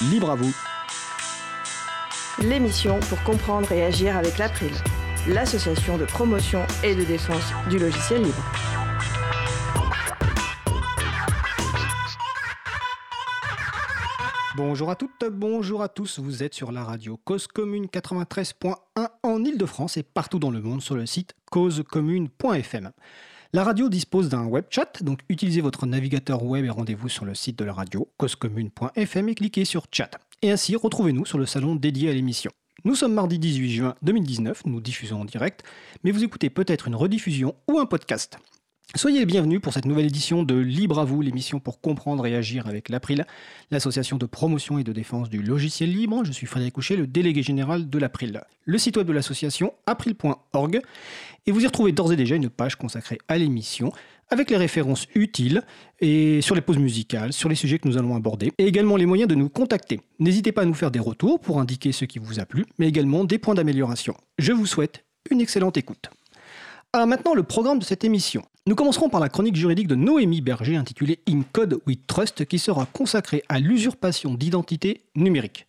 Libre à vous. L'émission pour comprendre et agir avec l'April, l'association de promotion et de défense du logiciel libre. Bonjour à toutes, bonjour à tous. Vous êtes sur la radio Cause Commune 93.1 en Ile-de-France et partout dans le monde sur le site causecommune.fm. La radio dispose d'un web chat, donc utilisez votre navigateur web et rendez-vous sur le site de la radio causecommune.fm et cliquez sur chat. Et ainsi, retrouvez-nous sur le salon dédié à l'émission. Nous sommes mardi 18 juin 2019, nous diffusons en direct, mais vous écoutez peut-être une rediffusion ou un podcast. Soyez les bienvenus pour cette nouvelle édition de Libre à vous, l'émission pour comprendre et agir avec l'April, l'association de promotion et de défense du logiciel libre. Je suis Frédéric Couchet, le délégué général de l'April. Le site web de l'association, april.org, et vous y retrouvez d'ores et déjà une page consacrée à l'émission avec les références utiles et sur les pauses musicales, sur les sujets que nous allons aborder, et également les moyens de nous contacter. N'hésitez pas à nous faire des retours pour indiquer ce qui vous a plu, mais également des points d'amélioration. Je vous souhaite une excellente écoute. Alors maintenant, le programme de cette émission. Nous commencerons par la chronique juridique de Noémie Berger intitulée In Code with Trust qui sera consacrée à l'usurpation d'identité numérique.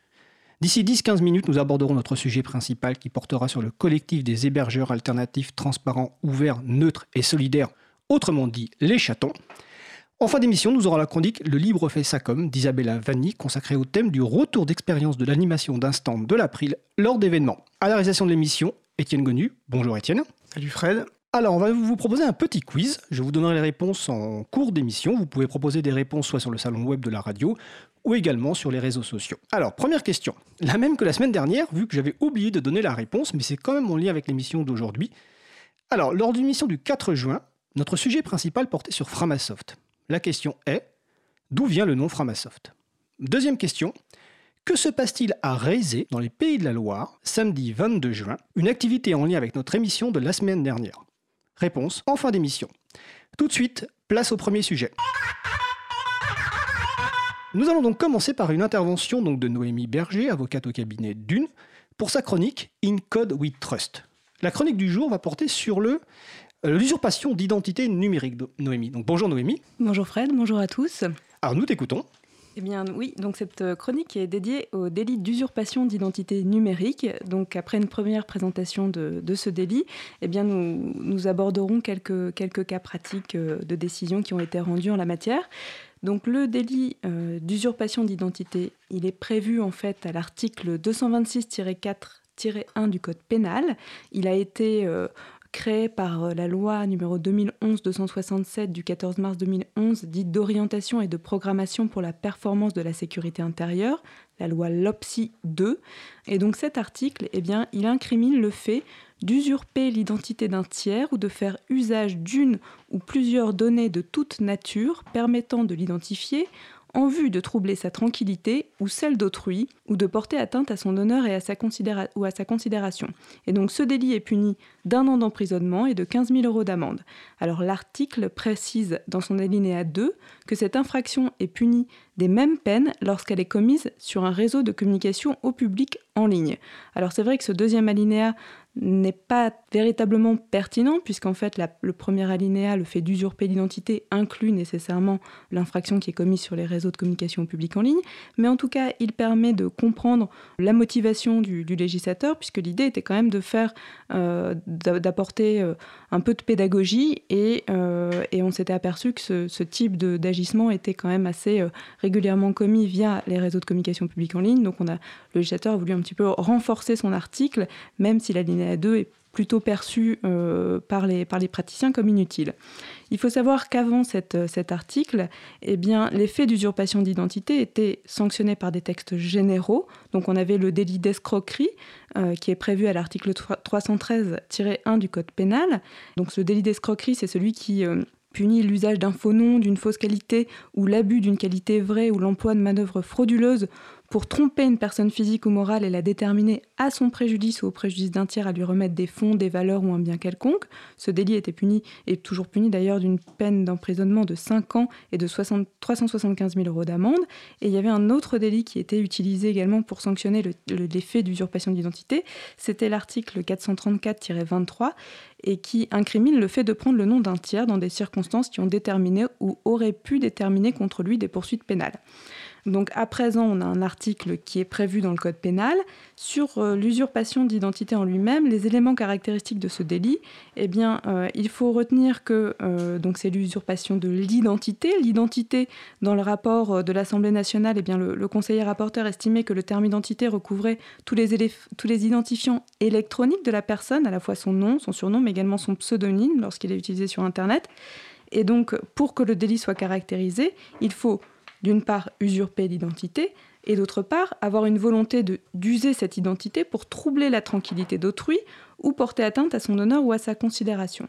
D'ici 10-15 minutes, nous aborderons notre sujet principal qui portera sur le collectif des hébergeurs alternatifs transparents, ouverts, neutres et solidaires, autrement dit les chatons. En fin d'émission, nous aurons la chronique Le Libre fait SACOM d'Isabella Vanni, consacrée au thème du retour d'expérience de l'animation d'instant de l'April lors d'événements. À la réalisation de l'émission, Étienne Gonu. Bonjour Étienne. Salut Fred. Alors, on va vous proposer un petit quiz. Je vous donnerai les réponses en cours d'émission. Vous pouvez proposer des réponses soit sur le salon web de la radio ou également sur les réseaux sociaux. Alors, première question. La même que la semaine dernière, vu que j'avais oublié de donner la réponse, mais c'est quand même en lien avec l'émission d'aujourd'hui. Alors, lors d'une émission du 4 juin, notre sujet principal portait sur Framasoft. La question est d'où vient le nom Framasoft? Deuxième question. Que se passe-t-il à Rézé, dans les Pays de la Loire, samedi 22 juin, une activité en lien avec notre émission de la semaine dernière Réponse en fin d'émission. Tout de suite, place au premier sujet. Nous allons donc commencer par une intervention donc, de Noémie Berger, avocate au cabinet Dune, pour sa chronique In Code with Trust. La chronique du jour va porter sur le euh, l'usurpation d'identité numérique, de Noémie. Donc bonjour Noémie. Bonjour Fred, bonjour à tous. Alors nous t'écoutons. Eh bien oui, donc cette euh, chronique est dédiée au délit d'usurpation d'identité numérique. Donc après une première présentation de, ce délit, eh nous, aborderons quelques, quelques cas pratiques euh, de décisions qui ont été rendues en la matière. Donc le délit euh, d'usurpation d'identité, il est prévu en fait à l'article 226-4 1 du Code pénal. Il a été créé par euh, la loi numéro 2011-267 du 14 mars 2011, dite d'orientation et de programmation pour la performance de la sécurité intérieure, la loi LOPSI 2. Et donc cet article, eh bien, il incrimine le fait d'usurper l'identité d'un tiers ou de faire usage d'une ou plusieurs données de toute nature permettant de l'identifier en vue de troubler sa tranquillité ou celle d'autrui, ou de porter atteinte à son honneur et à sa ou à sa considération. Et donc ce délit est puni d'un an d'emprisonnement et de 15 000 euros d'amende. Alors l'article précise dans son alinéa 2 que cette infraction est punie des mêmes peines lorsqu'elle est commise sur un réseau de communication au public en ligne. Alors c'est vrai que ce deuxième alinéa n'est pas véritablement pertinent, puisqu'en fait, le premier alinéa, le fait d'usurper l'identité, inclut nécessairement l'infraction qui est commise sur les réseaux de communication publique en ligne. Mais en tout cas, il permet de comprendre la motivation du, législateur, puisque l'idée était quand même de faire, euh, d'apporter euh, un peu de pédagogie, et, euh, on s'était aperçu que ce, ce type d'agissement était quand même assez régulièrement commis via les réseaux de communication publique en ligne. Donc, on a, le législateur a voulu un petit peu renforcer son article, même si l'alinéa 2 est plutôt perçu euh, par, les, par les praticiens comme inutile. Il faut savoir qu'avant euh, cet article, eh bien, les faits d'usurpation d'identité étaient sanctionnés par des textes généraux. Donc on avait le délit d'escroquerie euh, qui est prévu à l'article 313-1 du Code pénal. Donc ce délit d'escroquerie, c'est celui qui punit l'usage d'un faux nom, d'une fausse qualité ou l'abus d'une qualité vraie ou l'emploi de manœuvres frauduleuses pour tromper une personne physique ou morale et la déterminer à son préjudice ou au préjudice d'un tiers à lui remettre des fonds, des valeurs ou un bien quelconque. Ce délit était puni, et toujours puni d'ailleurs, d'une peine d'emprisonnement de 5 ans et de 375 000 euros d'amende. Et il y avait un autre délit qui était utilisé également pour sanctionner le, faits d'usurpation d'identité. C'était l'article 434-23 et qui incrimine le fait de prendre le nom d'un tiers dans des circonstances qui ont déterminé ou auraient pu déterminer contre lui des poursuites pénales. Donc à présent, on a un article qui est prévu dans le code pénal sur euh, l'usurpation d'identité en lui-même, les éléments caractéristiques de ce délit. Eh bien, euh, il faut retenir que euh, c'est l'usurpation de l'identité. L'identité, dans le rapport de l'Assemblée nationale, eh bien le, conseiller rapporteur estimait que le terme identité recouvrait tous les, tous les identifiants électroniques de la personne, à la fois son nom, son surnom, mais également son pseudonyme lorsqu'il est utilisé sur Internet. Et donc, pour que le délit soit caractérisé, il faut d'une part usurper l'identité, et d'autre part avoir une volonté d'user cette identité pour troubler la tranquillité d'autrui ou porter atteinte à son honneur ou à sa considération.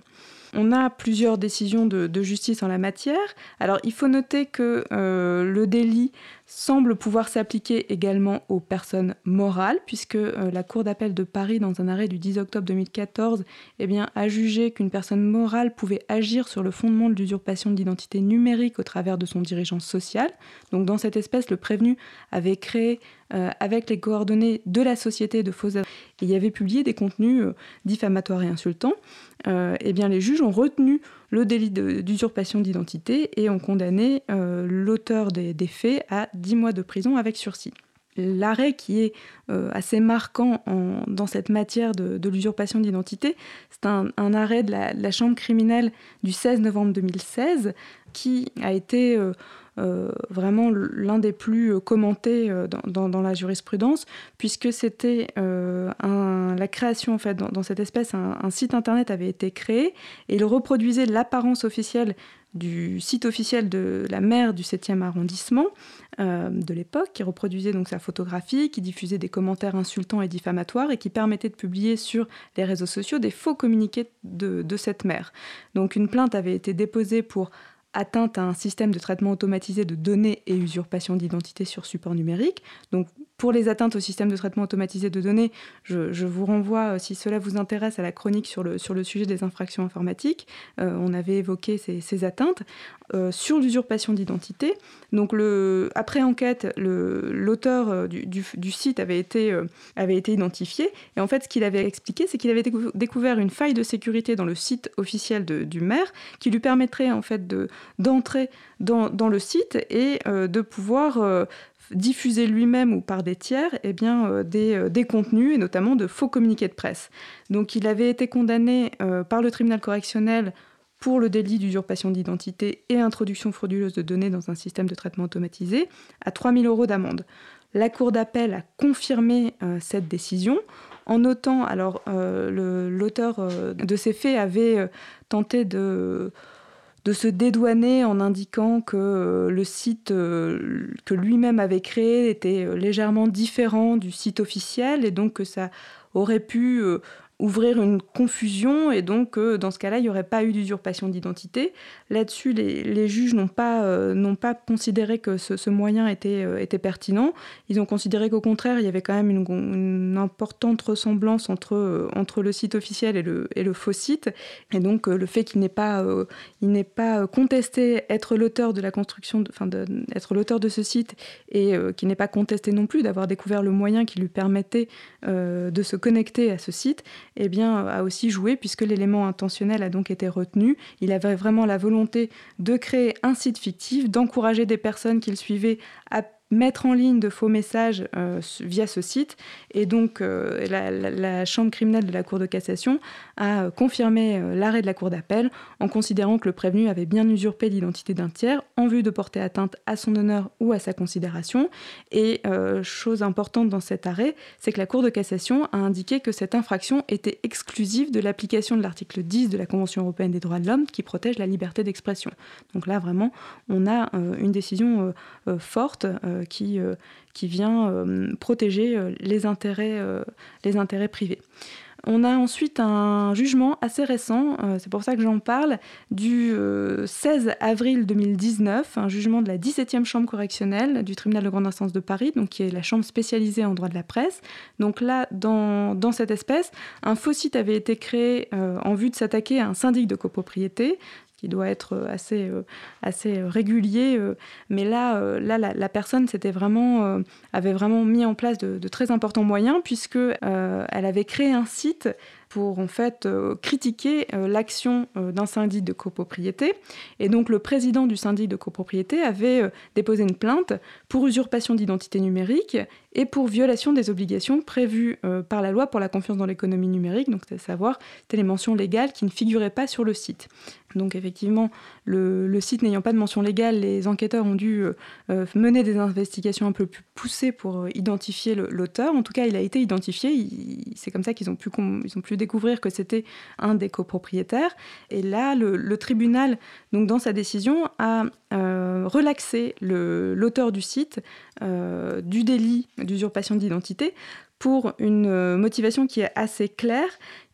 On a plusieurs décisions de, justice en la matière. Alors il faut noter que euh, le délit semble pouvoir s'appliquer également aux personnes morales, puisque euh, la Cour d'appel de Paris, dans un arrêt du 10 octobre 2014, eh bien, a jugé qu'une personne morale pouvait agir sur le fondement de l'usurpation d'identité numérique au travers de son dirigeant social. Donc dans cette espèce, le prévenu avait créé euh, avec les coordonnées de la société de faux et y avait publié des contenus euh, diffamatoires et insultants. eh bien, les juges ont retenu le délit d'usurpation d'identité et ont condamné euh, l'auteur des, faits à 10 mois de prison avec sursis. L'arrêt qui est euh, assez marquant dans cette matière de, l'usurpation d'identité, c'est un, arrêt de la, Chambre criminelle du 16 novembre 2016 qui a été euh, euh, vraiment l'un des plus euh, commentés euh, dans, la jurisprudence, puisque c'était la création, en fait, dans, cette espèce, un, site internet avait été créé et il reproduisait l'apparence officielle du site officiel de la maire du 7e arrondissement de l'époque, qui reproduisait donc sa photographie, qui diffusait des commentaires insultants et diffamatoires et qui permettait de publier sur les réseaux sociaux des faux communiqués de, de cette maire. Donc une plainte avait été déposée pour atteinte à un système de traitement automatisé de données et usurpation d'identité sur support numérique. Pour les atteintes au système de traitement automatisé de données, je, vous renvoie, euh, si cela vous intéresse, à la chronique sur le, sur le sujet des infractions informatiques. Euh, on avait évoqué ces, atteintes. Euh, sur l'usurpation d'identité, donc après enquête, l'auteur du, du, site avait été, avait été identifié. Et en fait, ce qu'il avait expliqué, c'est qu'il avait découvert une faille de sécurité dans le site officiel du maire qui lui permettrait en fait d'entrer dans, dans, le site et de pouvoir diffuser lui-même ou par des tiers eh bien, euh, euh, des, contenus, et notamment de faux communiqués de presse. Donc il avait été condamné euh, par le tribunal correctionnel pour le délit d'usurpation d'identité et introduction frauduleuse de données dans un système de traitement automatisé à 3 000 euros d'amende. La Cour d'appel a confirmé cette décision en notant, alors l'auteur de ces faits avait tenté de de se dédouaner en indiquant que euh, le site euh, que lui-même avait créé était euh, légèrement différent du site officiel et donc que ça aurait pu ouvrir une confusion et donc euh, dans ce cas-là, il n'y aurait pas eu d'usurpation d'identité. Là-dessus, les, juges n'ont pas, euh, pas considéré que ce, moyen était, euh, était pertinent. Ils ont considéré qu'au contraire, il y avait quand même une, importante ressemblance entre, entre le site officiel et le, et le faux site. Et donc le fait qu'il n'ait pas, il pas contesté être l'auteur de la construction, enfin être l'auteur de ce site et qu'il n'ait pas contesté non plus d'avoir découvert le moyen qui lui permettait de se connecter à ce site, eh bien, a aussi joué puisque l'élément intentionnel a donc été retenu. Il avait vraiment la volonté de créer un site fictif, d'encourager des personnes qu'il suivait à mettre en ligne de faux messages euh, via ce site. Et donc, euh, la, Chambre criminelle de la Cour de cassation a confirmé euh, l'arrêt de la Cour d'appel en considérant que le prévenu avait bien usurpé l'identité d'un tiers en vue de porter atteinte à son honneur ou à sa considération. Et chose importante dans cet arrêt, c'est que la Cour de cassation a indiqué que cette infraction était exclusive de l'application de l'article 10 de la Convention européenne des droits de l'homme qui protège la liberté d'expression. Donc là, vraiment, on a une décision forte qui, euh, qui vient euh, protéger euh, les intérêts, les intérêts privés. On a ensuite un jugement assez récent, c'est pour ça que j'en parle, du 16 avril 2019, un jugement de la 17e chambre correctionnelle du tribunal de grande instance de Paris, donc qui est la chambre spécialisée en droit de la presse. Donc là, dans, dans cette espèce, un faux site avait été créé en vue de s'attaquer à un syndic de copropriété qui doit être euh, assez, euh, euh, régulier. Mais là, la, personne avait vraiment mis en place de, très importants moyens puisque elle avait créé un site pour en fait critiquer l'action d'un syndic de copropriété. Et donc le président du syndic de copropriété avait déposé une plainte pour usurpation d'identité numérique et pour violation des obligations prévues euh, par la loi pour la confiance dans l'économie numérique, donc à savoir les mentions légales qui ne figuraient pas sur le site. Donc effectivement, le, site n'ayant pas de mention légale, les enquêteurs ont dû euh, euh, mener des investigations un peu plus poussées pour identifier l'auteur. En tout cas, il a été identifié. C'est comme ça qu'ils ont, pu, ont pu découvrir que c'était un des copropriétaires. Et là, le, tribunal, donc dans sa décision, a relaxé l'auteur du site du délit d'usurpation d'identité pour une euh, motivation qui est assez claire,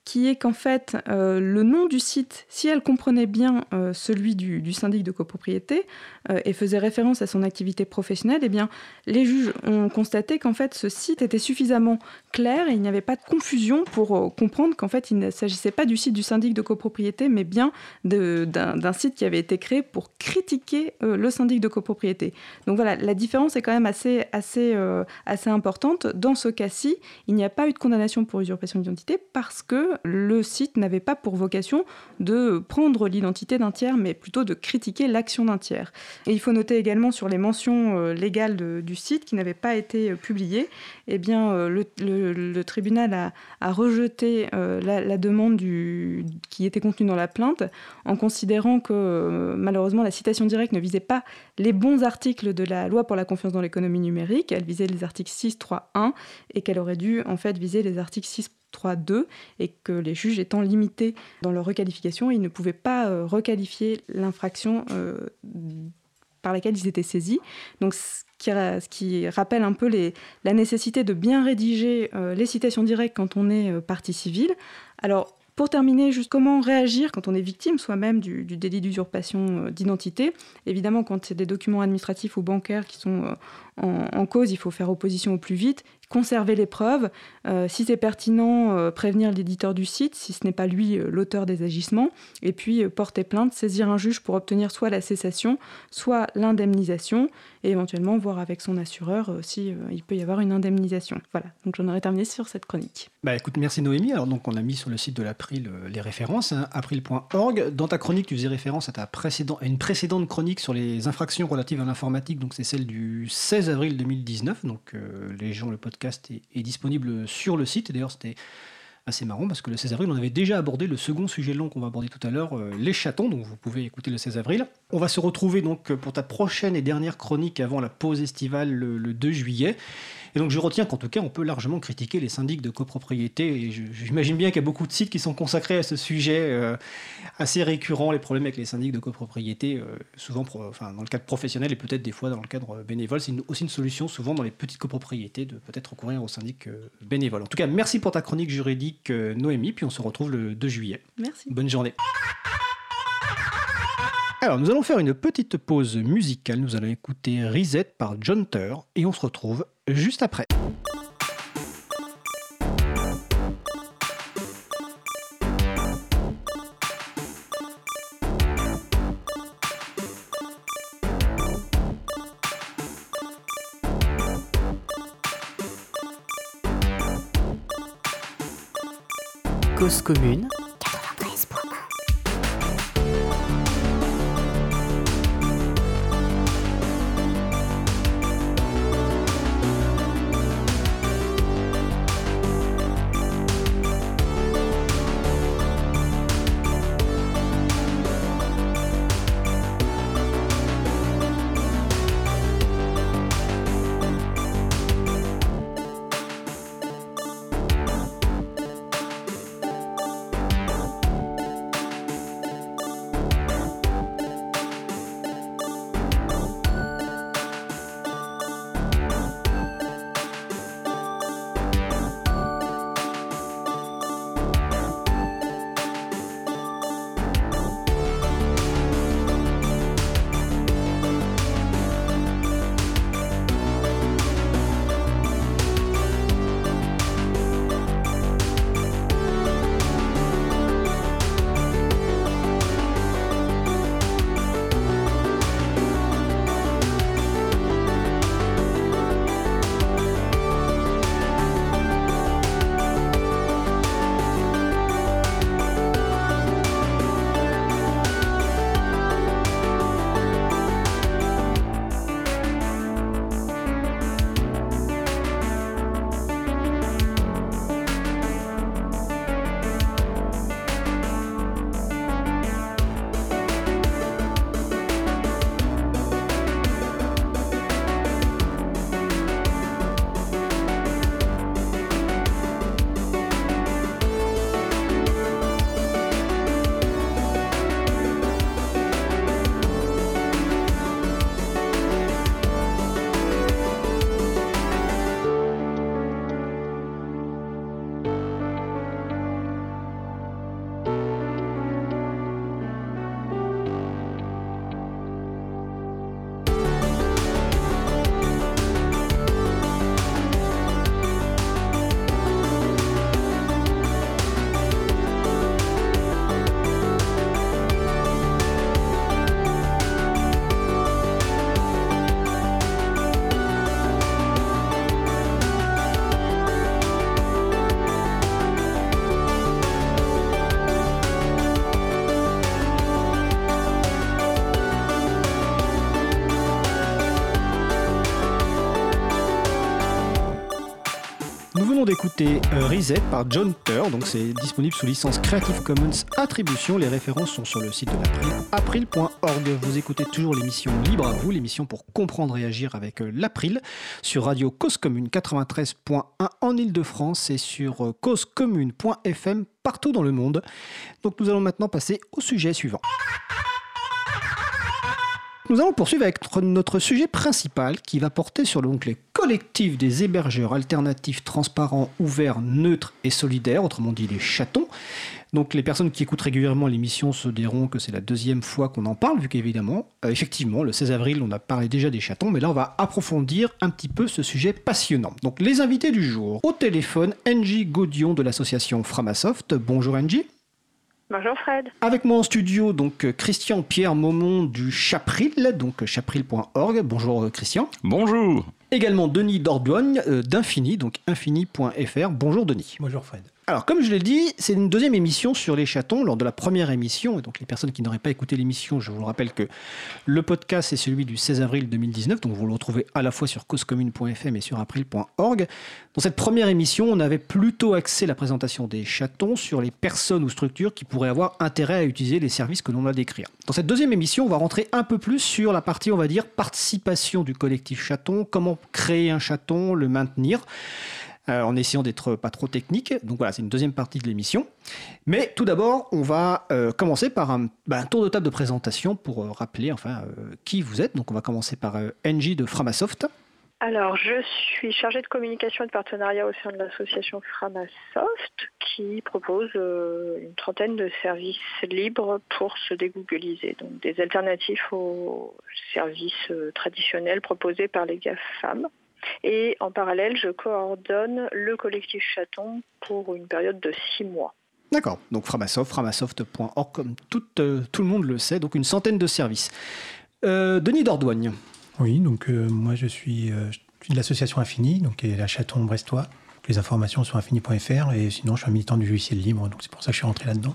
qui est qu'en fait, euh, le nom du site, si elle comprenait bien euh, celui du, syndic de copropriété euh, et faisait référence à son activité professionnelle, eh bien, les juges ont constaté qu'en fait, ce site était suffisamment clair et il n'y avait pas de confusion pour comprendre qu'en fait, il ne s'agissait pas du site du syndic de copropriété, mais bien d'un site qui avait été créé pour critiquer le syndic de copropriété. Donc voilà, la différence est quand même assez, assez, assez importante. Dans ce cas-ci, il n'y a pas eu de condamnation pour usurpation d'identité parce que le site n'avait pas pour vocation de prendre l'identité d'un tiers, mais plutôt de critiquer l'action d'un tiers. Et il faut noter également sur les mentions euh, légales du site qui n'avaient pas été euh, publiées, eh bien, euh, le, tribunal a, rejeté la, demande qui était contenue dans la plainte en considérant que malheureusement la citation directe ne visait pas les bons articles de la loi pour la confiance dans l'économie numérique, elle visait les articles 6, 3, 1 et qu'elle aurait dû en fait viser les articles 6, 3.2 et que les juges étant limités dans leur requalification, ils ne pouvaient pas euh, requalifier l'infraction euh, par laquelle ils étaient saisis. Donc ce qui, rappelle un peu la nécessité de bien rédiger euh, les citations directes quand on est partie civile. Alors pour terminer, juste comment réagir quand on est victime soi-même du, délit d'usurpation d'identité? Évidemment, quand c'est des documents administratifs ou bancaires qui sont en, cause, il faut faire opposition au plus vite conserver les preuves, euh, si c'est pertinent, euh, prévenir l'éditeur du site, si ce n'est pas lui euh, l'auteur des agissements, et puis porter plainte, saisir un juge pour obtenir soit la cessation, soit l'indemnisation, et éventuellement voir avec son assureur si il peut y avoir une indemnisation. Voilà, donc j'en aurais terminé sur cette chronique. Bah écoute, merci Noémie. Alors donc on a mis sur le site de l'April les références, hein, april.org. Dans ta chronique, tu faisais référence à, ta précédent, une précédente chronique sur les infractions relatives à l'informatique, donc c'est celle du 16 avril 2019, donc les gens le podcast est, disponible sur le site. D'ailleurs, c'était assez marrant parce que le 16 avril, on avait déjà abordé le second sujet long qu'on va aborder tout à l'heure, euh, les chatons, donc vous pouvez écouter le 16 avril. On va se retrouver donc pour ta prochaine et dernière chronique avant la pause estivale le 2 juillet. Et donc je retiens qu'en tout cas, on peut largement critiquer les syndics de copropriété. Et j'imagine bien qu'il y a beaucoup de sites qui sont consacrés à ce sujet euh, assez récurrent, les problèmes avec les syndics de copropriété, euh, souvent enfin, dans le cadre professionnel et peut-être des fois dans le cadre bénévole. C'est aussi une solution souvent dans les petites copropriétés de peut-être recourir aux syndics euh, bénévoles. En tout cas, merci pour ta chronique juridique, Noémie. Puis on se retrouve le 2 juillet. Merci. Bonne journée. Alors, nous allons faire une petite pause musicale. Nous allons écouter Reset par John Tur et on se retrouve juste après. Cause commune d'écouter euh, Reset par John Tur, donc c'est disponible sous licence Creative Commons Attribution. Les références sont sur le site de l'April, april.org. Vous écoutez toujours l'émission Libre à vous, l'émission pour comprendre et agir avec euh, l'April sur Radio Cause Commune 93.1 en Ile-de-France et sur euh, causecommune.fm partout dans le monde. Donc nous allons maintenant passer au sujet suivant. Nous allons poursuivre avec notre sujet principal qui va porter sur donc, les collectifs des hébergeurs alternatifs, transparents, ouverts, neutres et solidaires, autrement dit les chatons. Donc les personnes qui écoutent régulièrement l'émission se diront que c'est la deuxième fois qu'on en parle, vu qu'évidemment, euh, effectivement, le 16 avril, on a parlé déjà des chatons, mais là on va approfondir un petit peu ce sujet passionnant. Donc les invités du jour, au téléphone, Angie Gaudion de l'association Framasoft. Bonjour Angie. Bonjour Fred. Avec moi en studio, donc euh, Christian Pierre Maumont du Chapril, donc euh, chapril.org. Bonjour euh, Christian. Bonjour. Également Denis Dordogne d'Infini, donc infini.fr. Bonjour Denis. Bonjour Fred. Alors, comme je l'ai dit, c'est une deuxième émission sur les chatons. Lors de la première émission, et donc les personnes qui n'auraient pas écouté l'émission, je vous rappelle que le podcast est celui du 16 avril 2019, donc vous le retrouvez à la fois sur causecommune.fm et sur april.org. Dans cette première émission, on avait plutôt axé la présentation des chatons sur les personnes ou structures qui pourraient avoir intérêt à utiliser les services que l'on a décrire. Dans cette deuxième émission, on va rentrer un peu plus sur la partie, on va dire, participation du collectif chaton, comment créer un chaton, le maintenir. Euh, en essayant d'être pas trop technique. Donc voilà, c'est une deuxième partie de l'émission. Mais tout d'abord, on va euh, commencer par bah, un, tour de table de présentation pour euh, rappeler enfin qui vous êtes. Donc on va commencer par Angie de Framasoft. Alors, je suis chargée de communication et de partenariat au sein de l'association Framasoft qui propose une trentaine de services libres pour se dégoogliser, donc des alternatives aux services traditionnels proposés par les GAFAM. Et en parallèle, je coordonne le collectif Chaton pour une période de six mois. D'accord, donc Framasoft, framasoft.org, comme tout, euh, tout, le monde le sait, donc une centaine de services. Euh, Denis Dordoigne. Oui, donc euh, moi je suis, de l'association Infini, donc qui est la Chaton brestois. Les informations sont infini.fr et sinon je suis un militant du logiciel libre, donc c'est pour ça que je suis rentré là-dedans.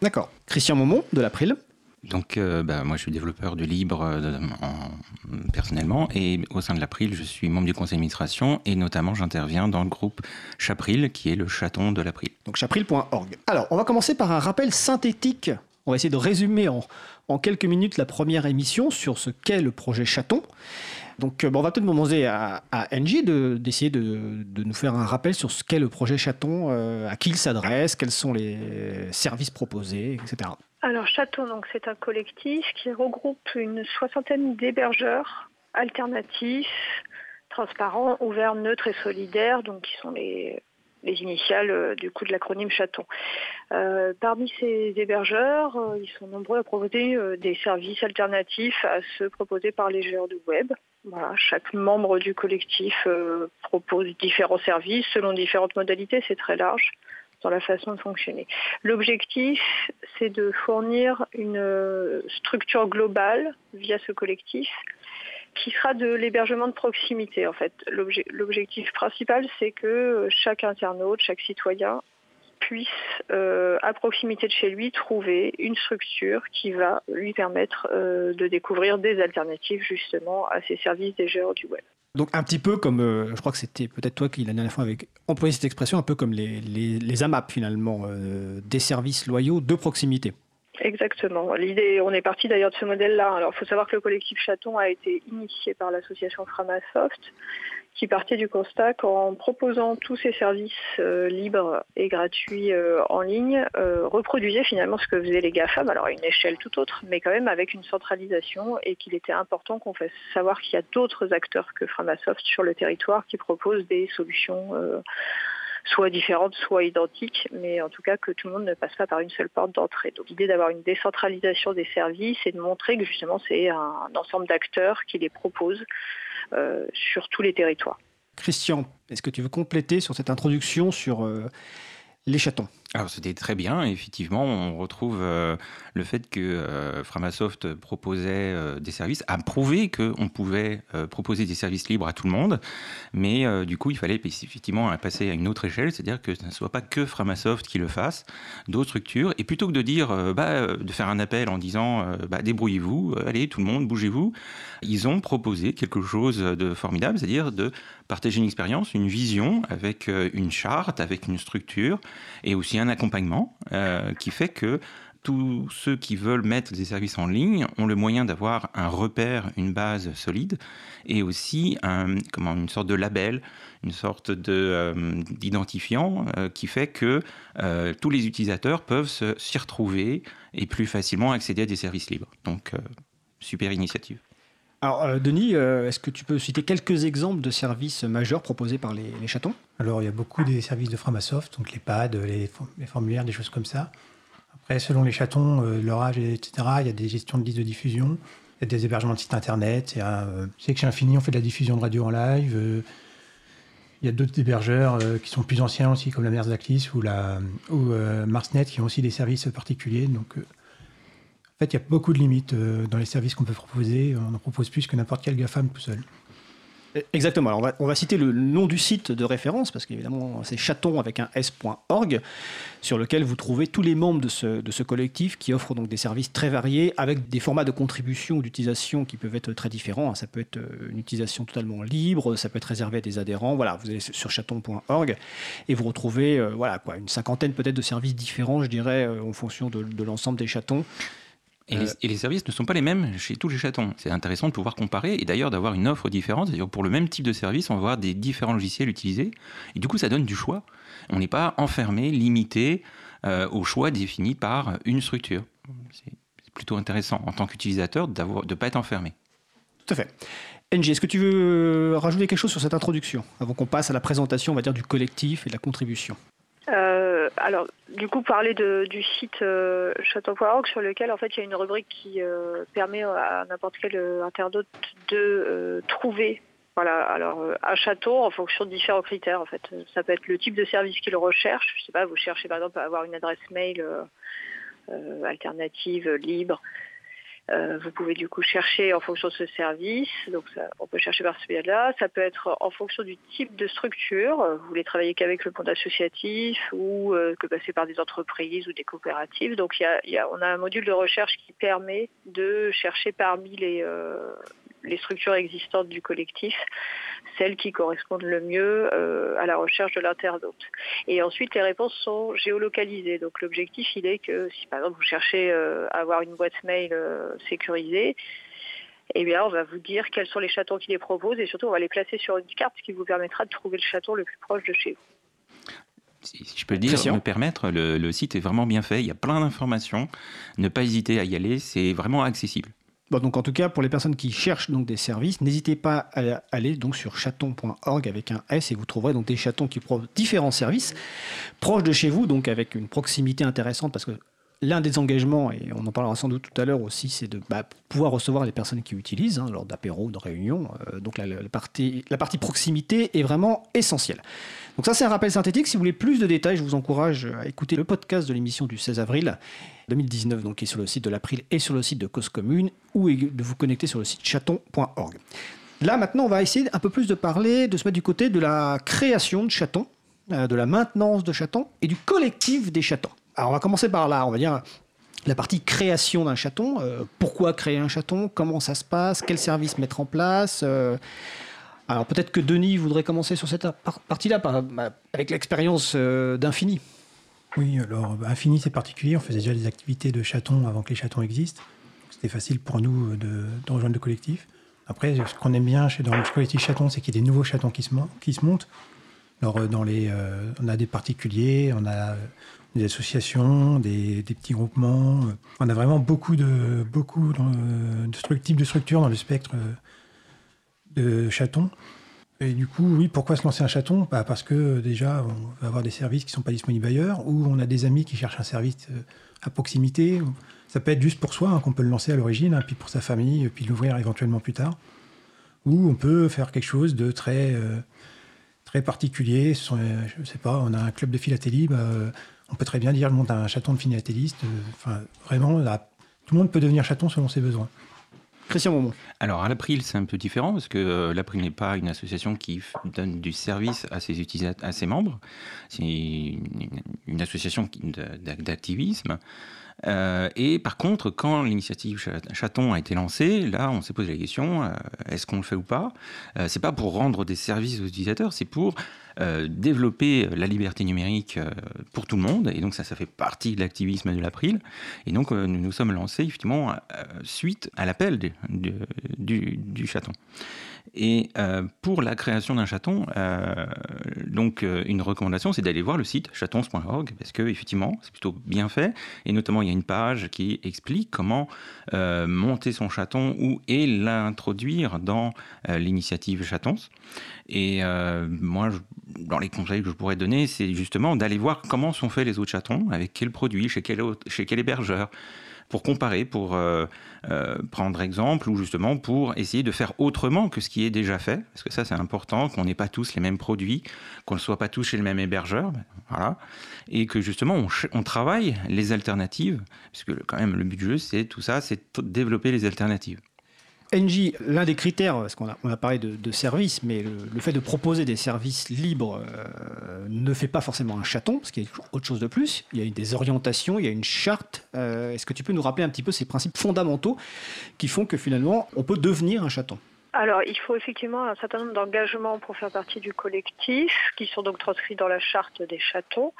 D'accord. Christian Momont de l'April. Donc, euh, bah, moi, je suis développeur de libre euh, personnellement et au sein de l'April, je suis membre du conseil d'administration et notamment, j'interviens dans le groupe Chapril, qui est le chaton de l'April. Donc, chapril.org. Alors, on va commencer par un rappel synthétique. On va essayer de résumer en, quelques minutes la première émission sur ce qu'est le projet Chaton. Donc, euh, on va peut-être demander à, à Angie d'essayer de, nous faire un rappel sur ce qu'est le projet Chaton, à qui il s'adresse, quels sont les services proposés, etc. Alors Château, c'est un collectif qui regroupe une soixantaine d'hébergeurs alternatifs, transparents, ouverts, neutres et solidaires, donc qui sont les, initiales euh, du coup de l'acronyme Chaton. Euh, parmi ces hébergeurs, euh, ils sont nombreux à proposer des services alternatifs à ceux proposés par les géants du web. chaque membre du collectif propose différents services selon différentes modalités, c'est très large dans la façon de fonctionner. L'objectif, c'est de fournir une euh, structure globale via ce collectif qui sera de l'hébergement de proximité. En fait, l'objectif principal, c'est que chaque internaute, chaque citoyen puisse, euh, à proximité de chez lui, trouver une structure qui va lui permettre euh, de découvrir des alternatives justement à ces services des géants du web. Donc un petit peu comme, euh, je crois que c'était peut-être toi qui la dernière fois avec employé cette expression, un peu comme les, les, AMAP finalement, euh, des services loyaux de proximité. Exactement. L'idée, on est parti d'ailleurs de ce modèle-là. Alors, il faut savoir que le collectif Chaton a été initié par l'association Framasoft, qui partait du constat qu'en proposant tous ces services euh, libres et gratuits euh, en ligne, euh, reproduisait finalement ce que faisaient les GAFAM, alors à une échelle tout autre, mais quand même avec une centralisation et qu'il était important qu'on fasse savoir qu'il y a d'autres acteurs que Framasoft sur le territoire qui proposent des solutions soit différentes, soit identiques, mais en tout cas que tout le monde ne passe pas par une seule porte d'entrée. Donc l'idée d'avoir une décentralisation des services et de montrer que justement c'est un, ensemble d'acteurs qui les proposent euh, sur tous les territoires. Christian, est-ce que tu veux compléter sur cette introduction sur euh, les chatons? Alors c'était très bien, effectivement, on retrouve euh, le fait que euh, Framasoft proposait euh, des services, a prouvé qu'on pouvait proposer des services libres à tout le monde, mais du coup il fallait effectivement passer à une autre échelle, c'est-à-dire que ce ne soit pas que Framasoft qui le fasse, d'autres structures, et plutôt que de dire, bah, de faire un appel en disant, bah, débrouillez-vous, allez tout le monde, bougez-vous, ils ont proposé quelque chose de formidable, c'est-à-dire de partager une expérience, une vision avec une charte, avec une structure, et aussi un accompagnement euh, qui fait que tous ceux qui veulent mettre des services en ligne ont le moyen d'avoir un repère, une base solide et aussi une sorte de label, une sorte euh, d'identifiant euh, qui fait que tous les utilisateurs peuvent s'y retrouver et plus facilement accéder à des services libres. Donc, super initiative. Alors, euh, Denis, euh, est-ce que tu peux citer quelques exemples de services majeurs proposés par les, chatons? Alors, il y a beaucoup des services de Framasoft, donc les pads, les, formulaires, des choses comme ça. Après, selon les chatons, euh, leur âge, etc., il y a des gestions de listes de diffusion, il y a des hébergements de sites internet. Il y a, chez Infini, on fait de la diffusion de radio en live. il y a d'autres hébergeurs qui sont plus anciens aussi, comme la Merzaklis ou, la, ou Marsnet, qui ont aussi des services particuliers. Donc, en fait, il y a beaucoup de limites euh, dans les services qu'on peut proposer. On en propose plus que n'importe quel GAFAM tout seul. Exactement. Alors on, va, citer le nom du site de référence, parce qu'évidemment, c'est chaton avec un s.org, sur lequel vous trouvez tous les membres de ce, collectif qui offrent donc des services très variés, avec des formats de contribution ou d'utilisation qui peuvent être très différents. Ça peut être euh, une utilisation totalement libre, ça peut être réservé à des adhérents. Voilà, vous allez sur chaton.org et vous retrouvez euh, voilà, quoi, une cinquantaine peut-être de services différents, je dirais, en fonction de, de l'ensemble des chatons. Euh, et, les, services ne sont pas les mêmes chez tous les chatons. C'est intéressant de pouvoir comparer et d'ailleurs d'avoir une offre différente. C'est-à-dire pour le même type de service, on va avoir des différents logiciels utilisés. Et du coup, ça donne du choix. On n'est pas enfermé, limité euh, au choix défini par une structure. C'est plutôt intéressant en tant qu'utilisateur de ne pas être enfermé. Tout à fait. NG, est-ce que tu veux rajouter quelque chose sur cette introduction avant qu'on passe à la présentation, on va dire, du collectif et de la contribution? Euh, alors, du coup, parler du site euh, chaton.org sur lequel en fait il y a une rubrique qui euh, permet à n'importe quel internaute de trouver voilà, alors un château en fonction de différents critères en fait. Ça peut être le type de service qu'il recherche. Je sais pas, vous cherchez par exemple à avoir une adresse mail alternative, libre. Euh, vous pouvez du coup chercher en fonction de ce service, donc on peut chercher par ce biais-là. Ça peut être en fonction du type de structure. Vous voulez travailler qu'avec le monde associatif ou euh, que passer par des entreprises ou des coopératives. Donc on a un module de recherche qui permet de chercher parmi les, euh, les structures existantes du collectif, celles qui correspondent le mieux euh, à la recherche de l'internaute. Et ensuite, les réponses sont géolocalisées. Donc l'objectif, il est que si par exemple vous cherchez euh, à avoir une boîte mail euh, sécurisée, eh bien, on va vous dire quels sont les chatons qui les proposent et surtout, on va les placer sur une carte, ce qui vous permettra de trouver le chaton le plus proche de chez vous. Si je peux dire, me permettre, le, le, site est vraiment bien fait. Il y a plein d'informations. Ne pas hésiter à y aller. C'est vraiment accessible donc en tout cas, pour les personnes qui cherchent donc des services, n'hésitez pas à aller donc sur chaton.org avec un S et vous trouverez donc des chatons qui proposent différents services proches de chez vous, donc avec une proximité intéressante parce que L'un des engagements, et on en parlera sans doute tout à l'heure aussi, c'est de bah, pouvoir recevoir les personnes qui utilisent hein, lors d'apéros, de réunions. Euh, donc la, partie, la partie proximité est vraiment essentielle. Donc ça c'est un rappel synthétique. Si vous voulez plus de détails, je vous encourage à écouter le podcast de l'émission du 16 avril 2019, donc qui est sur le site de l'April et sur le site de Cause Commune, ou de vous connecter sur le site chaton.org. Là maintenant, on va essayer un peu plus de parler, de se mettre du côté de la création de chatons, euh, de la maintenance de chatons et du collectif des chatons. Alors on va commencer par là, on va dire la partie création d'un chaton. Euh, pourquoi créer un chaton? Comment ça se passe? Quels services mettre en place? Euh, Alors peut-être que Denis voudrait commencer sur cette partie-là bah, avec l'expérience euh, d'Infini. Oui, alors bah, Infini c'est particulier. On faisait déjà des activités de chatons avant que les chatons existent. C'était facile pour nous de, rejoindre le collectif. Après, ce qu'on aime bien chez, dans le collectif chaton, c'est qu'il y a des nouveaux chatons qui se, montent. Alors, dans les, on a des particuliers, on a des associations, des, petits groupements. On a vraiment beaucoup de, beaucoup de, types de structures dans le spectre de chatons. Et du coup, oui, pourquoi se lancer un chaton? Bah Parce que déjà, on va avoir des services qui ne sont pas disponibles ailleurs, ou on a des amis qui cherchent un service euh, à proximité. Ça peut être juste pour soi, hein, qu'on peut le lancer à l'origine, hein, puis pour sa famille, puis l'ouvrir éventuellement plus tard. Ou on peut faire quelque chose de très, euh, très particulier. je ne sais pas, on a un club de philatélie, bah, on peut très bien dire le monde d'un chaton de philatéliste. Enfin, vraiment, tout le monde peut devenir chaton selon ses besoins. Alors à l'April, c'est un peu différent parce que euh, l'April n'est pas une association qui donne du service à ses utilisateurs, à ses membres. C'est une, association d'activisme. Euh, et par contre, quand l'initiative Chaton a été lancée, là, on s'est posé la question euh, est-ce qu'on le fait ou pas? C'est pas pour rendre des services aux utilisateurs, c'est pour développer la liberté numérique pour tout le monde. Et donc ça, ça fait partie de l'activisme de l'April. Et donc nous nous sommes lancés effectivement suite à l'appel du, du, chaton. Et euh, pour la création d'un chaton, euh, donc euh, une recommandation, c'est d'aller voir le site chatons.org parce que effectivement, c'est plutôt bien fait. Et notamment, il y a une page qui explique comment monter son chaton ou et l'introduire dans l'initiative Chatons. Et moi, dans les conseils que je pourrais donner, c'est justement d'aller voir comment sont faits les autres chatons, avec quels produits, chez quel, chez quel hébergeur pour comparer, pour euh, euh, prendre exemple, ou justement pour essayer de faire autrement que ce qui est déjà fait, parce que ça c'est important, qu'on n'ait pas tous les mêmes produits, qu'on ne soit pas tous chez le même hébergeur, voilà, et que justement on, on travaille les alternatives, puisque quand même le but du jeu c'est tout ça, c'est développer les alternatives. NJ, l'un des critères, parce qu'on a, parlé de, services, mais le, fait de proposer des services libres euh, ne fait pas forcément un chaton, parce qu'il y a autre chose de plus. Il y a des orientations, il y a une charte. Euh, est-ce que tu peux nous rappeler un petit peu ces principes fondamentaux qui font que finalement on peut devenir un chaton? Alors, il faut effectivement un certain nombre d'engagements pour faire partie du collectif, qui sont donc transcrits dans la charte des chatons.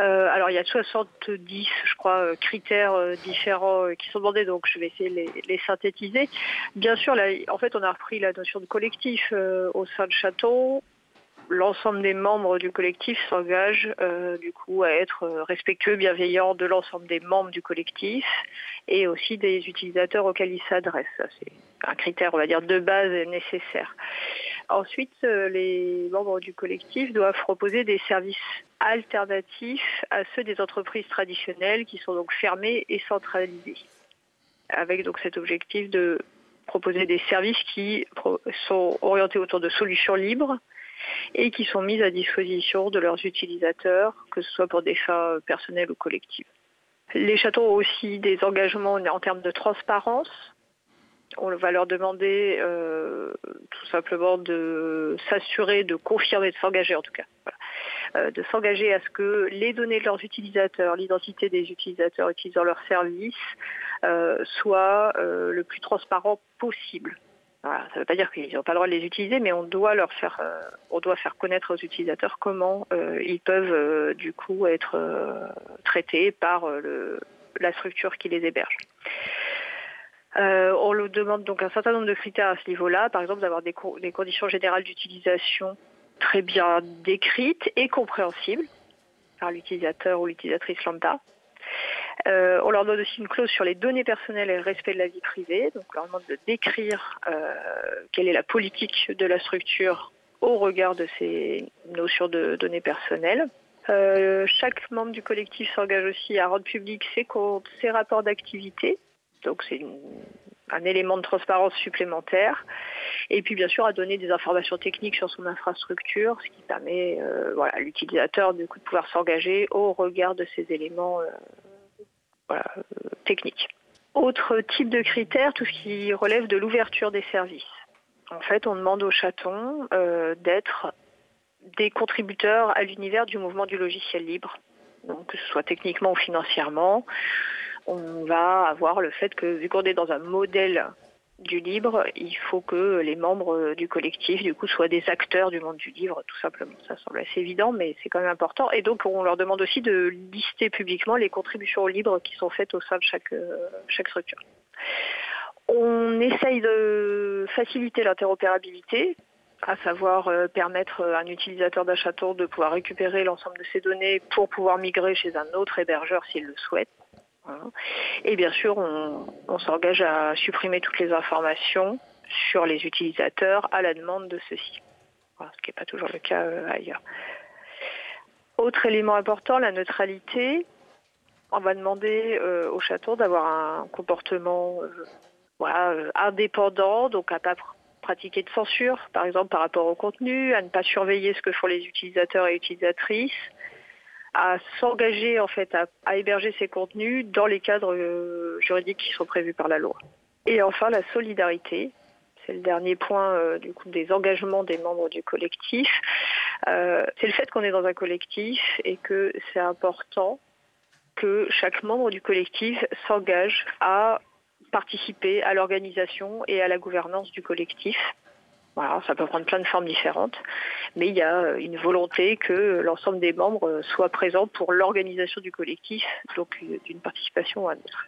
Euh, alors, il y a 70, je crois, euh, critères euh, différents qui sont demandés, donc je vais essayer de les, synthétiser. Bien sûr, en fait, on a repris la notion de collectif au sein de Chaton l'ensemble des membres du collectif s'engagent du coup à être respectueux, bienveillants de l'ensemble des membres du collectif et aussi des utilisateurs auxquels ils s'adressent. Un critère, on va dire, de base nécessaire. Ensuite, euh, les membres du collectif doivent proposer des services alternatifs à ceux des entreprises traditionnelles qui sont donc fermées et centralisées. Avec donc cet objectif de proposer des services qui sont orientés autour de solutions libres, et qui sont mises à disposition de leurs utilisateurs, que ce soit pour des fins personnelles ou collectives. Les châteaux ont aussi des engagements en termes de transparence. On va leur demander euh, tout simplement de s'assurer, de confirmer, de s'engager en tout cas, euh, de s'engager à ce que les données de leurs utilisateurs, l'identité des utilisateurs utilisant leurs services, euh, soient le plus transparent possible. Ça ne veut pas dire qu'ils n'ont pas le droit de les utiliser, mais on doit leur faire, euh, on doit faire connaître aux utilisateurs comment euh, ils peuvent euh, du coup être traités par la structure qui les héberge. On leur demande donc un certain nombre de critères à ce niveau-là, par exemple d'avoir des, des conditions générales d'utilisation très bien décrites et compréhensibles par l'utilisateur ou l'utilisatrice lambda. Euh, on leur donne aussi une clause sur les données personnelles et le respect de la vie privée. Donc on leur demande de décrire euh, quelle est la politique de la structure au regard de ces notions de données personnelles. Euh, chaque membre du collectif s'engage aussi à rendre public ses comptes, ses rapports d'activité. Donc c'est un élément de transparence supplémentaire. Et puis bien sûr à donner des informations techniques sur son infrastructure, ce qui permet voilà, à l'utilisateur de pouvoir s'engager au regard de ces éléments voilà, euh, technique. Autre type de critère, tout ce qui relève de l'ouverture des services. En fait, on demande aux chatons euh, d'être des contributeurs à l'univers du mouvement du logiciel libre, donc que ce soit techniquement ou financièrement. On va avoir le fait que, vu qu'on est dans un modèle du libre, il faut que les membres du collectif, du coup, soient des acteurs du monde du livre, tout simplement. Ça semble assez évident, mais c'est quand même important. Et donc, on leur demande aussi de lister publiquement les contributions au libre qui sont faites au sein de chaque, euh, chaque structure. On essaye de faciliter l'interopérabilité, à savoir euh, permettre à un utilisateur d'Achaton de pouvoir récupérer l'ensemble de ses données pour pouvoir migrer chez un autre hébergeur s'il le souhaite. Et bien sûr, on, s'engage à supprimer toutes les informations sur les utilisateurs à la demande de ceux-ci, ce qui n'est pas toujours le cas euh, ailleurs. Autre élément important, la neutralité. On va demander euh, au château d'avoir un comportement euh, indépendant, donc à ne pas pratiquer de censure, par exemple par rapport au contenu, à ne pas surveiller ce que font les utilisateurs et utilisatrices, à s'engager en fait à, héberger ces contenus dans les cadres juridiques qui sont prévus par la loi. Et enfin la solidarité, c'est le dernier point du coup des engagements des membres du collectif. c'est le fait qu'on est dans un collectif et que c'est important que chaque membre du collectif s'engage à participer à l'organisation et à la gouvernance du collectif. Voilà, ça peut prendre plein de formes différentes, mais il y a une volonté que l'ensemble des membres soient présents pour l'organisation du collectif, donc d'une participation à l'autre.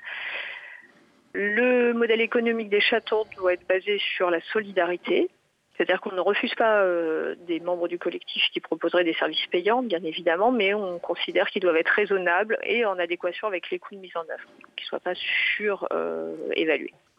Le modèle économique des chatons doit être basé sur la solidarité, c'est-à-dire qu'on ne refuse pas euh, des membres du collectif qui proposeraient des services payants, bien évidemment, mais on considère qu'ils doivent être raisonnables et en adéquation avec les coûts de mise en œuvre, qu'ils ne soient pas surévalués. Euh,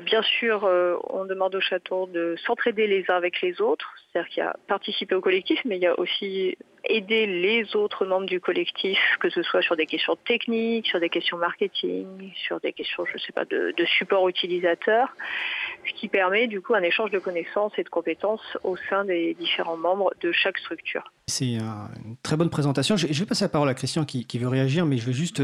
bien sûr, euh, on demande aux chatons de s'entraider les uns avec les autres, c'est-à-dire qu'il y a participer au collectif, mais il y a aussi aider les autres membres du collectif, que ce soit sur des questions techniques, sur des questions marketing, sur des questions, je sais pas, de, support utilisateur, ce qui permet du coup un échange de connaissances et de compétences au sein des différents membres de chaque structure. C'est une très bonne présentation. Je vais passer la parole à Christian qui, veut réagir, mais je vais juste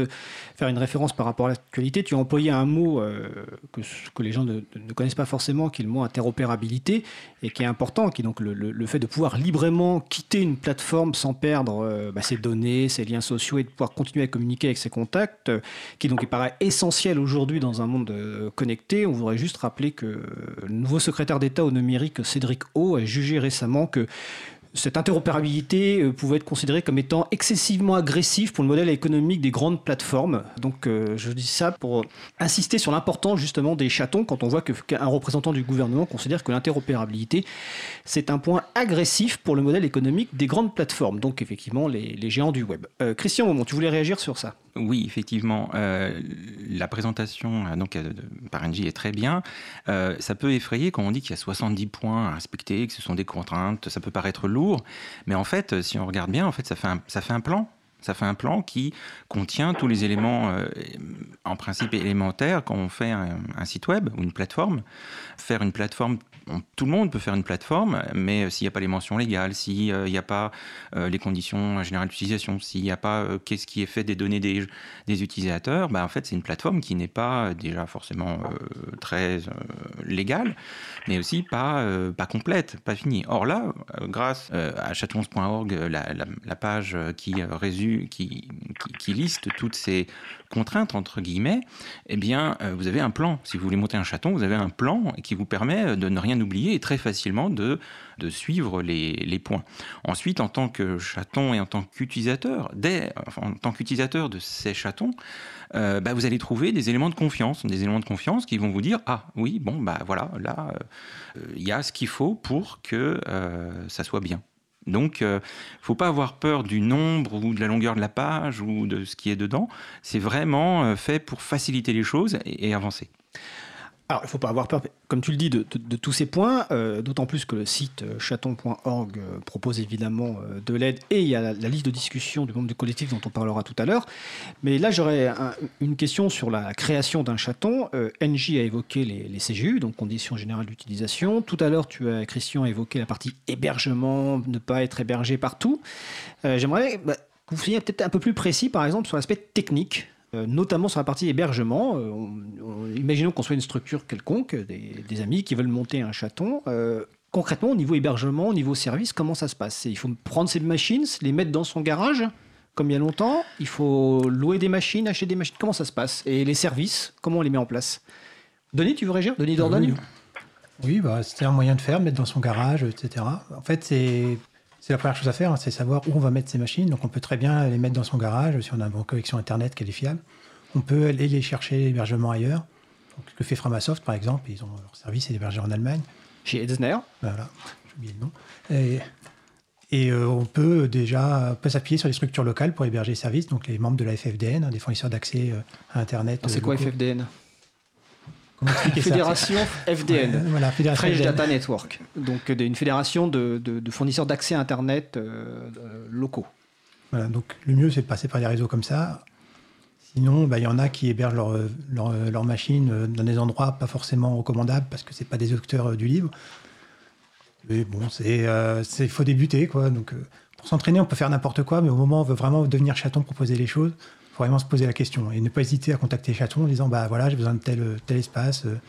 faire une référence par rapport à l'actualité. Tu as employé un mot euh, que, les gens ne, connaissent pas forcément, qui est le mot interopérabilité, et qui est important, qui est donc le fait de pouvoir librement quitter une plateforme sans perdre euh, bah, ses données, ses liens sociaux et de pouvoir continuer à communiquer avec ses contacts, euh, qui donc paraît essentiel aujourd'hui dans un monde euh, connecté. On voudrait juste rappeler que le nouveau secrétaire d'État au numérique, Cédric O, a jugé récemment que cette interopérabilité euh, pouvait être considérée comme étant excessivement agressive pour le modèle économique des grandes plateformes. Donc euh, je dis ça pour insister sur l'importance justement des chatons quand on voit qu'un représentant du gouvernement considère que l'interopérabilité c'est un point agressif pour le modèle économique des grandes plateformes, donc effectivement les, géants du web. Euh, Christian tu voulais réagir sur ça? Oui, effectivement, euh, la présentation euh, donc, euh, par NJ est très bien. ça peut effrayer quand on dit qu'il y a 70 points à respecter, que ce sont des contraintes, ça peut paraître lourd, mais en fait, si on regarde bien, en fait, ça fait ça fait un plan. Ça fait un plan qui contient tous les éléments, en principe élémentaires, quand on fait un, site web ou une plateforme. Faire une plateforme, tout le monde peut faire une plateforme, mais s'il n'y a pas les mentions légales, s'il n'y a pas euh, les conditions générales d'utilisation, s'il n'y a pas euh, qu'est-ce qui est fait des données des, utilisateurs, bah, en fait, c'est une plateforme qui n'est pas déjà forcément très légale, mais aussi pas, pas complète, pas finie. Or là, grâce à chatons.org, la, page qui résume qui, liste toutes ces contraintes, entre guillemets, eh bien, euh, vous avez un plan. Si vous voulez monter un chaton, vous avez un plan qui vous permet de ne rien oublier et très facilement de, de suivre les, points. Ensuite, en tant que chaton et en tant qu'utilisateur, en tant qu'utilisateur de ces chatons, euh, bah, vous allez trouver des éléments de confiance, des éléments de confiance qui vont vous dire ah oui bon bah voilà là euh, il y a ce qu'il faut pour que ça soit bien. Donc, il euh, ne faut pas avoir peur du nombre ou de la longueur de la page ou de ce qui est dedans. C'est vraiment euh, fait pour faciliter les choses et avancer. Alors, il ne faut pas avoir peur, comme tu le dis, de, tous ces points, euh, d'autant plus que le site euh, chaton.org euh, propose évidemment de l'aide et il y a la, liste de discussion du membre du collectif dont on parlera tout à l'heure. Mais là, j'aurais une question sur la création d'un chaton. NJ a évoqué les, CGU, donc conditions générales d'utilisation. Tout à l'heure, tu as, Christian, évoqué la partie hébergement, ne pas être hébergé partout. J'aimerais bah, que vous soyez peut-être un peu plus précis, par exemple, sur l'aspect technique notamment sur la partie hébergement. Euh, imaginons qu'on soit une structure quelconque, des, amis qui veulent monter un chaton. Euh, concrètement, au niveau hébergement, au niveau service, comment ça se passe? Il faut prendre ces machines, les mettre dans son garage, comme il y a longtemps? Il faut louer des machines, acheter des machines? Comment ça se passe? Et les services, comment on les met en place? Denis, tu veux réagir? Denis Dordogne? Oui, bah, c'est un moyen de faire, mettre dans son garage, etc. En fait, c'est c'est la première chose à faire, hein, c'est savoir où on va mettre ces machines. Donc on peut très bien les mettre dans son garage si on a une bonne connexion Internet qui est fiable. On peut aller les chercher l'hébergement ailleurs. Donc, ce que fait Framasoft, par exemple, ils ont leur service est hébergé en Allemagne. Chez Edsner. Voilà, j'ai oublié le nom. Et, euh, on peut déjà s'appuyer sur les structures locales pour héberger les services, donc les membres de la FFDN, hein, des fournisseurs d'accès euh, à Internet. C'est quoi FFDN Fédération FDN, voilà, Fédération Data Network, donc euh, une fédération de, fournisseurs d'accès Internet euh, euh, locaux. Voilà, donc le mieux c'est de passer par des réseaux comme ça. Sinon, bah, il y en a qui hébergent leurs leur, machines dans des endroits pas forcément recommandables parce que ce pas des auteurs du livre. Mais bon, c'est euh, faut débuter quoi. Donc euh, pour s'entraîner, on peut faire n'importe quoi, mais au moment où on veut vraiment devenir chaton, proposer les choses, faut vraiment se poser la question et ne pas hésiter à contacter chaton en disant bah voilà, j'ai besoin de tel tel espace, euh,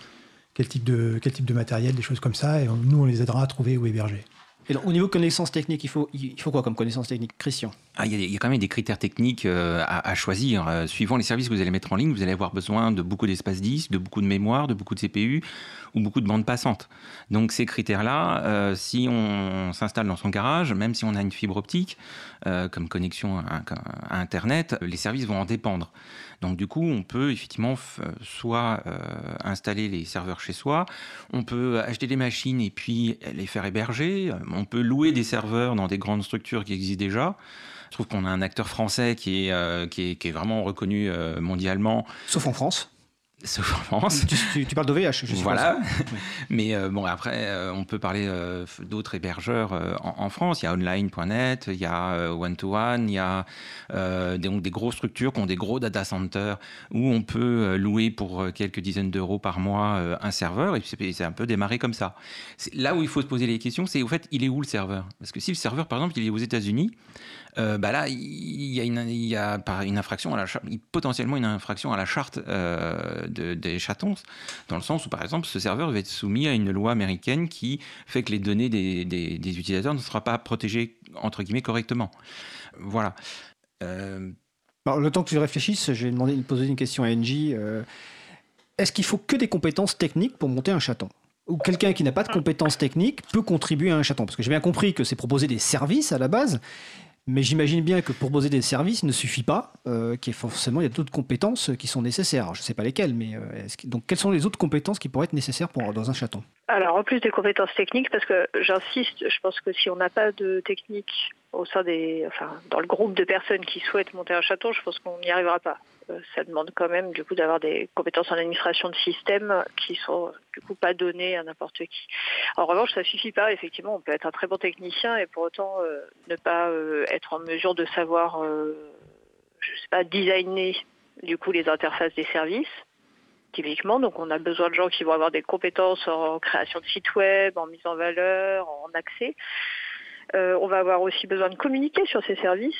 quel type de quel type de matériel, des choses comme ça, et nous on les aidera à trouver où héberger. Et au niveau connaissances techniques, il faut, quoi comme connaissances techniques Christian? Ah, il, y a, quand même des critères techniques euh, à, choisir. Euh, suivant les services que vous allez mettre en ligne, vous allez avoir besoin de beaucoup d'espace disque, de beaucoup de mémoire, de beaucoup de CPU ou beaucoup de bandes passantes. Donc ces critères-là, euh, si on s'installe dans son garage, même si on a une fibre optique comme connexion à Internet, les services vont en dépendre. Donc du coup, on peut effectivement euh, soit euh, installer les serveurs chez soi, on peut acheter des machines et puis les faire héberger, euh, on peut louer des serveurs dans des grandes structures qui existent déjà. Je trouve qu'on a un acteur français qui est, euh, qui est, qui est vraiment reconnu euh, mondialement, Sauf en France. Sauf en France. tu, tu- tu parles d'OVH, je. Voilà. Oui. Mais euh, bon, après, euh, on peut parler euh, d'autres hébergeurs en, en France. Il y a online.net, il y a one-to-one, il y a des, donc des grosses structures qui ont des gros data centers où on peut louer pour quelques dizaines d'euros par mois un serveur et puis c'est un peu démarré comme ça. Là où il faut se poser les questions, c'est au fait, il est où le serveur? Parce que si le serveur, par exemple, il est aux États-Unis, euh, bah là, il y a, une, infraction potentiellement une infraction à la charte euh, de- des chatons, dans le sens où, par exemple, ce serveur va être soumis à une loi américaine qui fait que les données des, utilisateurs ne seront pas protégées, entre guillemets, correctement. Voilà. Euh, le temps que tu réfléchisses, je vais demander, poser une question à NJ. euh, Est-ce qu'il faut que des compétences techniques pour monter un chaton? Ou quelqu'un qui n'a pas de compétences techniques peut contribuer à un chaton? Parce que j'ai bien compris que c'est proposer des services à la base, mais j'imagine bien que pour proposer des services ne suffit pas, euh, qu'il y ait forcément il y a d'autres compétences qui sont nécessaires. Je ne sais pas lesquelles, mais euh, donc quelles sont les autres compétences qui pourraient être nécessaires pour, dans un chaton? Alors, en plus des compétences techniques, parce que j'insiste, je pense que si on n'a pas de technique au sein des, enfin, dans le groupe de personnes qui souhaitent monter un chaton, je pense qu'on n'y arrivera pas. Euh, Ça demande quand même, du coup, d'avoir des compétences en administration de système qui sont, du coup, pas données à n'importe qui. En revanche, ça suffit pas. Effectivement, on peut être un très bon technicien et pour autant euh, ne pas euh, être en mesure de savoir, euh, je sais pas, designer, du coup, les interfaces des services typiquement. Donc on a besoin de gens qui vont avoir des compétences en création de sites web, en mise en valeur, en accès. Euh, on va avoir aussi besoin de communiquer sur ces services.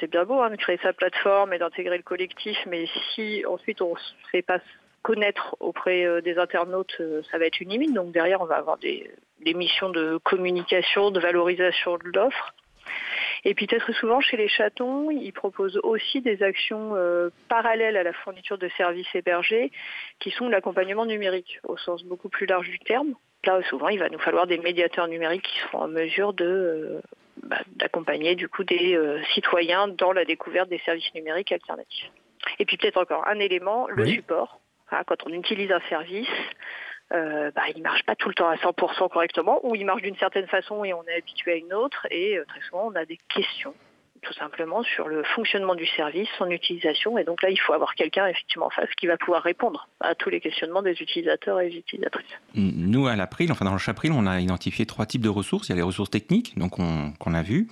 C'est bien beau hein, de créer sa plateforme et d'intégrer le collectif, mais si ensuite on ne fait pas connaître auprès euh, des internautes, euh, ça va être une limite. Donc derrière, on va avoir des, missions de communication, de valorisation de l'offre. Et puis très souvent chez les chatons, ils proposent aussi des actions euh, parallèles à la fourniture de services hébergés, qui sont l'accompagnement numérique au sens beaucoup plus large du terme. Là, souvent, il va nous falloir des médiateurs numériques qui seront en mesure de bah, d'accompagner du coup des euh, citoyens dans la découverte des services numériques alternatifs. Et puis peut-être encore un élément, le Oui. support. Quand on utilise un service, euh, bah, il marche pas tout le temps à 100% correctement, ou il marche d'une certaine façon et on est habitué à une autre, et euh, très souvent on a des questions tout simplement sur le fonctionnement du service, son utilisation, et donc là il faut avoir quelqu'un effectivement en face qui va pouvoir répondre à tous les questionnements des utilisateurs et des utilisatrices. Nous, à l'April, enfin dans le Chapril, on a identifié trois types de ressources. Il y a les ressources techniques, donc on- qu'on a vues.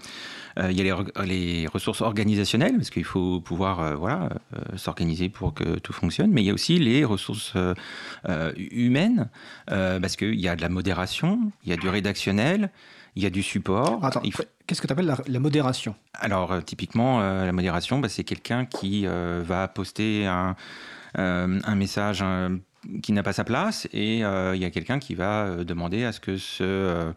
Euh, il y a les, re- les ressources organisationnelles, parce qu'il faut pouvoir euh, voilà, euh, s'organiser pour que tout fonctionne. Mais il y a aussi les ressources humaines, parce qu'il y a de la modération, il y a du rédactionnel, il y a du support. Attends, Il faut- qu'est-ce que tu appelles la, la modération? Alors, euh, typiquement, euh, la modération, bah, c'est quelqu'un qui euh, va poster un, un message qui n'a pas sa place et il y a quelqu'un qui va demander à ce que ce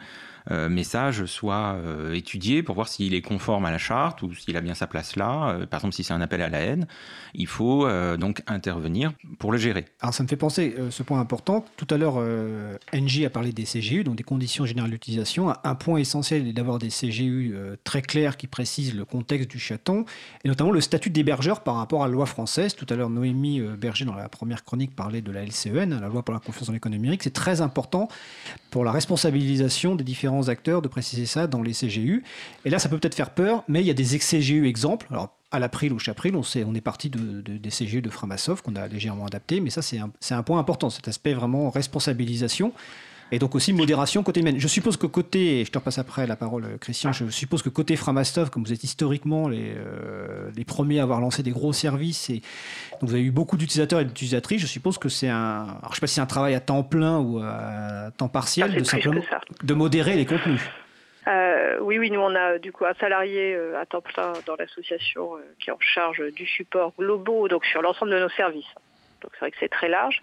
message soit euh, étudié pour voir s'il est conforme à la charte ou s'il a bien sa place là. Euh, par exemple, si c'est un appel à la haine, il faut euh, donc intervenir pour le gérer. Alors ça me fait penser, euh, ce point important, tout à l'heure euh, NJ a parlé des CGU, donc des conditions générales d'utilisation. Un point essentiel est d'avoir des CGU euh, très clairs qui précisent le contexte du chaton, et notamment le statut d'hébergeur par rapport à la loi française. Tout à l'heure Noémie euh, Berger, dans la première chronique, parlait de la LCEN, la loi pour la confiance dans l'économie numérique. C'est très important pour la responsabilisation des différents acteurs de préciser ça dans les CGU. Et là, ça peut peut-être faire peur, mais il y a des ex-CGU exemples. Alors, à l'April ou Chapril, on, sait, on est parti de, de- des CGU de Framasoft qu'on a légèrement adapté, mais ça, c'est un point important, cet aspect vraiment responsabilisation. Et donc aussi modération côté humaine. Je suppose que côté, et je te repasse après la parole Christian, je suppose que côté Framastov, comme vous êtes historiquement les, euh, les premiers à avoir lancé des gros services, et donc vous avez eu beaucoup d'utilisateurs et d'utilisatrices, je suppose que c'est un, alors je sais pas si c'est un travail à temps plein ou à temps partiel, Ah, de simplement de modérer les contenus. Euh, oui, oui, nous on a du coup un salarié euh, à temps plein dans l'association euh, qui est en charge du support globaux, donc sur l'ensemble de nos services. Donc c'est vrai que c'est très large.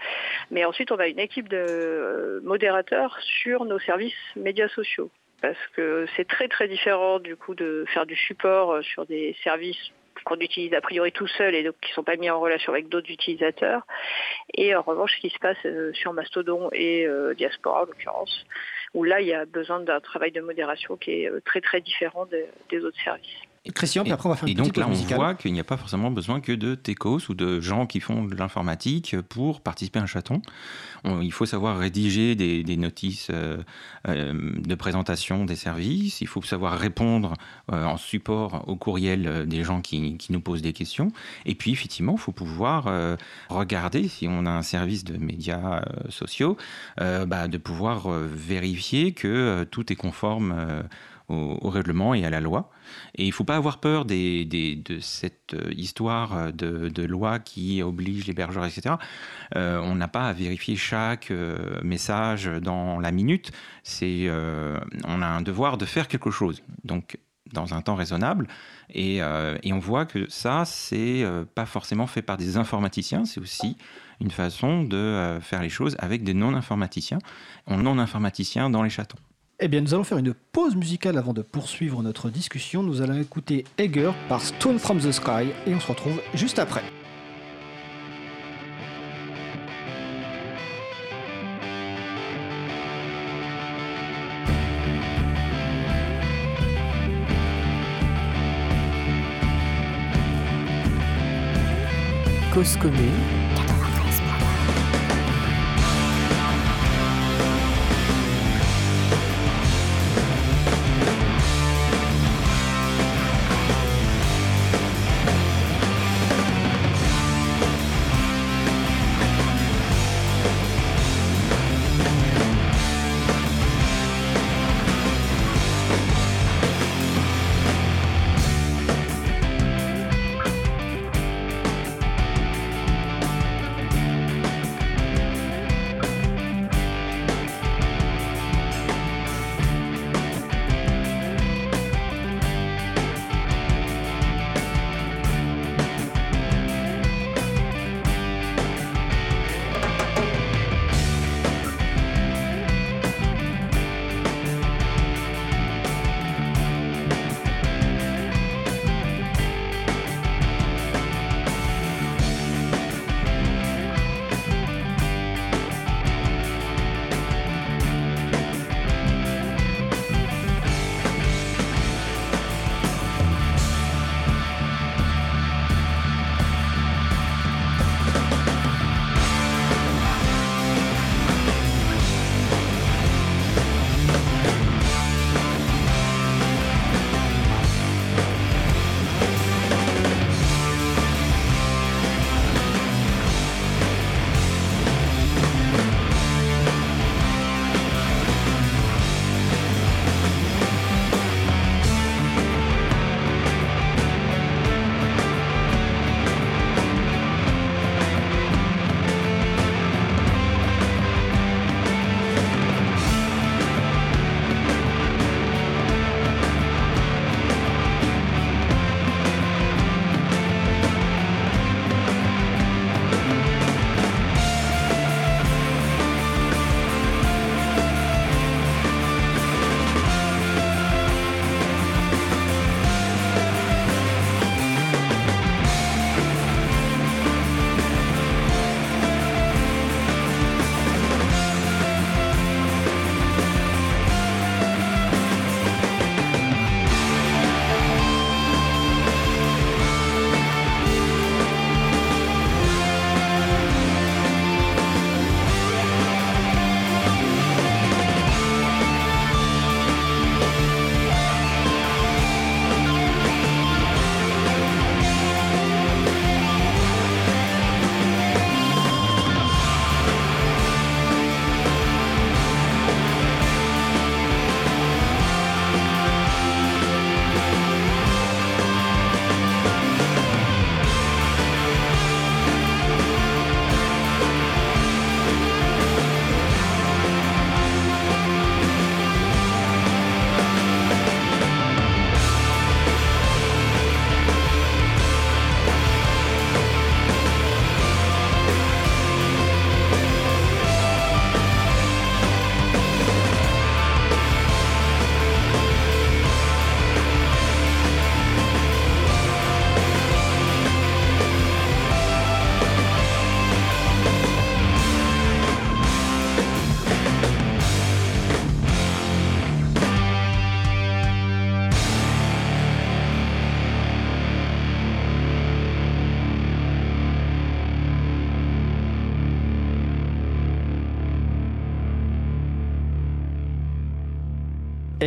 Mais ensuite, on a une équipe de euh, modérateurs sur nos services médias sociaux. Parce que c'est très très différent du coup de faire du support euh, sur des services qu'on utilise a priori tout seul et donc qui ne sont pas mis en relation avec d'autres utilisateurs. Et en revanche, ce qui se passe euh, sur Mastodon et Diaspora en l'occurrence, où là il y a besoin d'un travail de modération qui est très très différent de- des autres services. Et Christian, puis après on va faire Et donc là, on musicale. voit qu'il n'y a pas forcément besoin que de techos ou de gens qui font de l'informatique pour participer à un chaton. On- il faut savoir rédiger des, des notices euh, euh, de présentation des services, il faut savoir répondre euh, en support au courriel des gens qui, qui nous posent des questions. Et puis, effectivement, il faut pouvoir regarder si on a un service de médias sociaux, bah, de pouvoir vérifier que tout est conforme au, règlement et à la loi. Et il ne faut pas avoir peur des, des- de cette euh, histoire de, de loi qui oblige l'hébergeur, etc. Euh, on n'a pas à vérifier chaque euh, message dans la minute. Euh, on a un devoir de faire quelque chose. Donc, dans un temps raisonnable. Et, euh, et on voit que ça, c'est euh, pas forcément fait par des informaticiens, c'est aussi une façon de euh, faire les choses avec des non-informaticiens, non-informaticiens dans les chatons. Eh bien, nous allons faire une pause musicale avant de poursuivre notre discussion. Nous allons écouter Egger par Stone from the Sky et on se retrouve juste après. Cause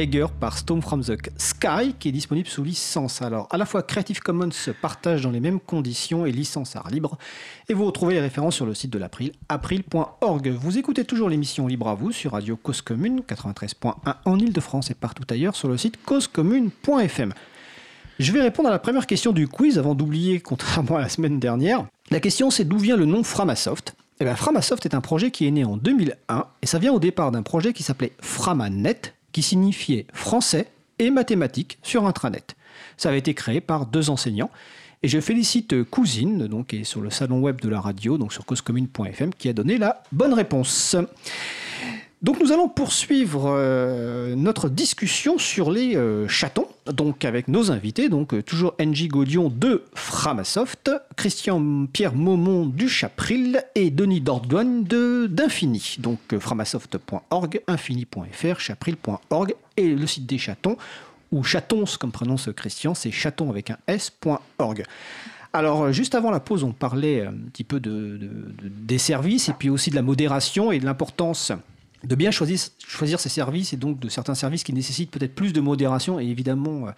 Par Storm from the Sky qui est disponible sous licence. Alors, à la fois Creative Commons se partage dans les mêmes conditions et licence art libre. Et vous retrouvez les références sur le site de l'April, april.org. Vous écoutez toujours l'émission Libre à vous sur Radio Cause Commune 93.1 en Ile-de-France et partout ailleurs sur le site causecommune.fm. Je vais répondre à la première question du quiz avant d'oublier, contrairement à la semaine dernière. La question c'est d'où vient le nom Framasoft? Eh bien, Framasoft est un projet qui est né en 2001 et ça vient au départ d'un projet qui s'appelait Framanet, qui signifiait français et mathématiques sur intranet. Ça avait été créé par deux enseignants et je félicite Cousine, donc, qui est sur le salon web de la radio, donc sur causecommune.fm, qui a donné la bonne réponse. Donc nous allons poursuivre euh, notre discussion sur les euh, chatons, donc avec nos invités, donc euh, toujours NJ Gaudion de Framasoft, Christian Pierre Maumont du Chapril et Denis Dordogne de d'Infini, donc framasoft.org, infini.fr, chapril.org et le site des chatons, ou chatons comme prononce Christian, c'est chaton avec un s.org. Alors, juste avant la pause, on parlait un petit peu de, des services et puis aussi de la modération et de l'importance de bien choisir, choisir ses services et donc de certains services qui nécessitent peut-être plus de modération. Et évidemment euh,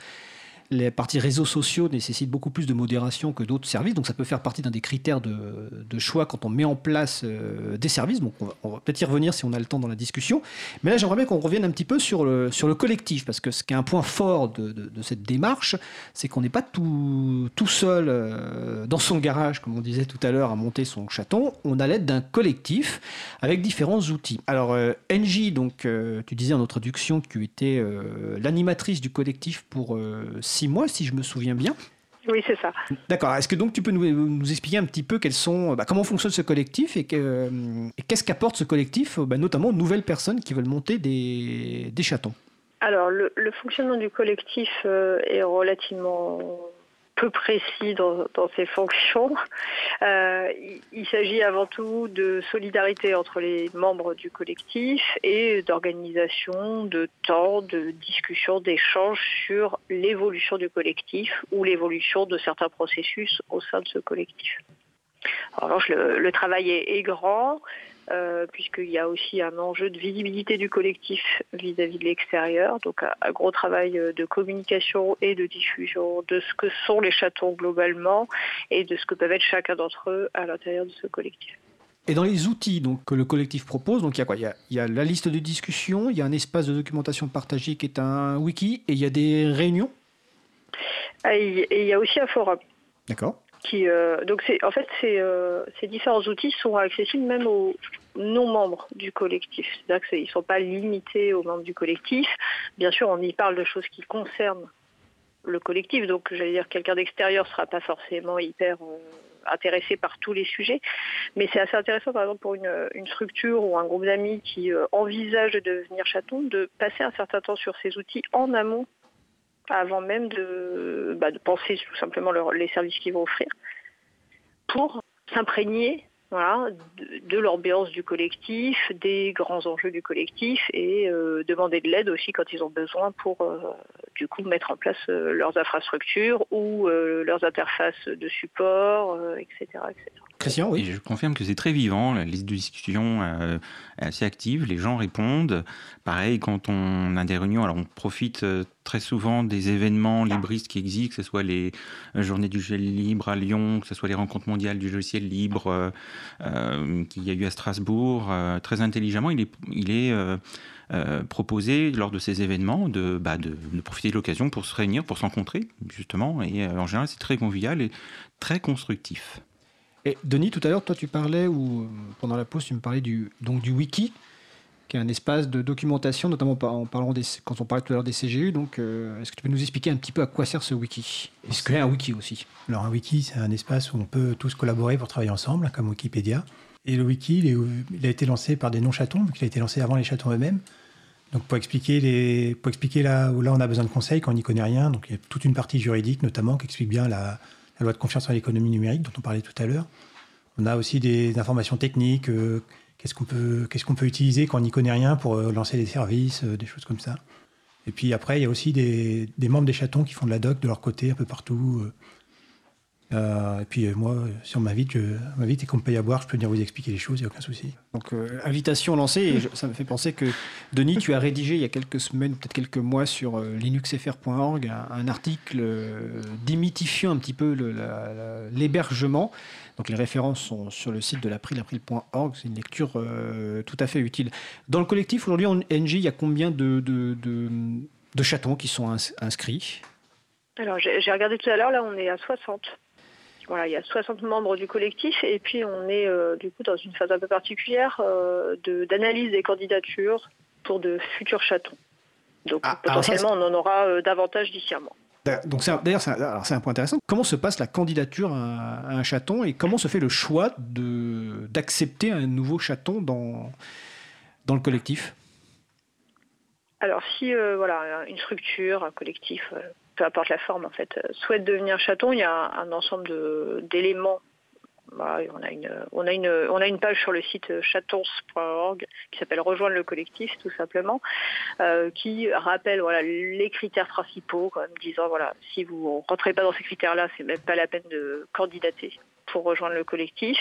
les parties réseaux sociaux nécessitent beaucoup plus de modération que d'autres services, donc ça peut faire partie d'un des critères de, choix quand on met en place euh, des services. Donc on va, peut-être y revenir si on a le temps dans la discussion. Mais là, j'aimerais bien qu'on revienne un petit peu sur le, collectif, parce que ce qui est un point fort de, cette démarche, c'est qu'on n'est pas tout, seul euh, dans son garage, comme on disait tout à l'heure, à monter son chaton. On a l'aide d'un collectif avec différents outils. Alors, euh, NJ, donc, tu disais en introduction que tu étais l'animatrice du collectif pour mois, si je me souviens bien. Oui, c'est ça. D'accord. Est-ce que donc tu peux nous, expliquer un petit peu quels sont, bah, comment fonctionne ce collectif et, qu'est-ce qu'apporte ce collectif, bah, notamment aux nouvelles personnes qui veulent monter des, des chatons? Alors, le, fonctionnement du collectif euh, est relativement peu précis dans, ses fonctions. Euh, il, s'agit avant tout de solidarité entre les membres du collectif et d'organisation de temps, de discussion, d'échange sur l'évolution du collectif ou l'évolution de certains processus au sein de ce collectif. Alors, le, le travail est grand. Euh, puisqu'il y a aussi un enjeu de visibilité du collectif vis-à-vis de l'extérieur. Donc un, gros travail euh, de communication et de diffusion de ce que sont les chatons globalement et de ce que peuvent être chacun d'entre eux à l'intérieur de ce collectif. Et dans les outils donc, que le collectif propose, donc il y a quoi? Il y a, la liste de discussion, il y a un espace de documentation partagée qui est un wiki, et il y a des réunions? Ah, Et il y a aussi un forum. D'accord. Qui, euh, donc en fait, ces différents outils sont accessibles même aux, non-membres du collectif. C'est-à-dire qu'ils ne sont pas limités aux membres du collectif. Bien sûr, on y parle de choses qui concernent le collectif, donc j'allais dire quelqu'un d'extérieur ne sera pas forcément hyper euh, intéressé par tous les sujets, mais c'est assez intéressant par exemple pour une, structure ou un groupe d'amis qui euh, envisage de devenir chaton, de passer un certain temps sur ces outils en amont avant même de, bah, penser tout simplement les services qu'ils vont offrir pour s'imprégner de, l'ambiance du collectif, des grands enjeux du collectif et euh, demander de l'aide aussi quand ils ont besoin pour euh, du coup mettre en place euh, leurs infrastructures ou leurs interfaces de support, etc., etc. Christian, oui. je confirme que c'est très vivant, la liste de discussion est assez active, les gens répondent. Pareil, quand on a des réunions, alors on profite très souvent des événements libristes qui existent, que ce soit les journées du gel libre à Lyon, que ce soit les rencontres mondiales du logiciel libre, euh, qu'il y a eu à Strasbourg, euh, très intelligemment, il est, il est euh, proposé lors de ces événements de, bah, de, profiter de l'occasion pour se réunir, pour se rencontrer, justement. Et en général, c'est très convivial et très constructif. Et Denis, tout à l'heure, toi, tu parlais, ou pendant la pause, tu me parlais du, donc, du wiki qui est un espace de documentation, notamment en parlant des, quand on parlait tout à l'heure des CGU. Donc, euh, est-ce que tu peux nous expliquer un petit peu à quoi sert ce wiki? Est-ce qu'il y a un wiki aussi? Alors, un wiki, c'est un espace où on peut tous collaborer pour travailler ensemble, comme Wikipédia. Et le wiki, il, a été lancé par des non-chatons, donc il a été lancé avant les chatons eux-mêmes. Donc, pour expliquer, les, pour expliquer là où là on a besoin de conseils quand on n'y connaît rien, donc il y a toute une partie juridique notamment qui explique bien la, loi de confiance en l'économie numérique dont on parlait tout à l'heure. On a aussi des informations techniques. Euh, qu'est-ce qu'on peut, peut utiliser quand on n'y connaît rien pour euh, lancer des services, euh, des choses comme ça. Et puis après, il y a aussi des, membres des chatons qui font de la doc de leur côté un peu partout. Euh. Euh, et puis moi, si on m'invite, m'invite et qu'on me paye à boire, je peux venir vous expliquer les choses, il n'y a aucun souci. Donc invitation lancée, et ça me fait penser que Denis, tu as rédigé il y a quelques semaines, peut-être quelques mois, sur linuxfr.org un, article démythifiant un petit peu l'hébergement. Donc les références sont sur le site de l'April, april.org. C'est une lecture euh, tout à fait utile. Dans le collectif, aujourd'hui, en NG, il y a combien de, de, chatons qui sont inscrits? Alors j'ai regardé tout à l'heure, là on est à 60. Voilà, il y a 60 membres du collectif et puis on est euh, du coup dans une phase un peu particulière euh, d'analyse des candidatures pour de futurs chatons. Donc ah, potentiellement on en aura davantage d'ici un mois. Donc d'ailleurs, c'est un, point intéressant. Comment se passe la candidature à, un chaton et comment se fait le choix d'accepter un nouveau chaton dans, dans le collectif? Alors si euh, voilà, une structure, un collectif, euh, peu importe la forme en fait, euh, souhaite devenir chaton, il y a un ensemble d'éléments bah, on, a une, on, a une, on a une page sur le site chatons.org qui s'appelle Rejoindre le collectif, tout simplement, euh, qui rappelle voilà, les critères principaux, comme disant voilà, si vous ne rentrez pas dans ces critères-là, c'est même pas la peine de candidater pour rejoindre le collectif.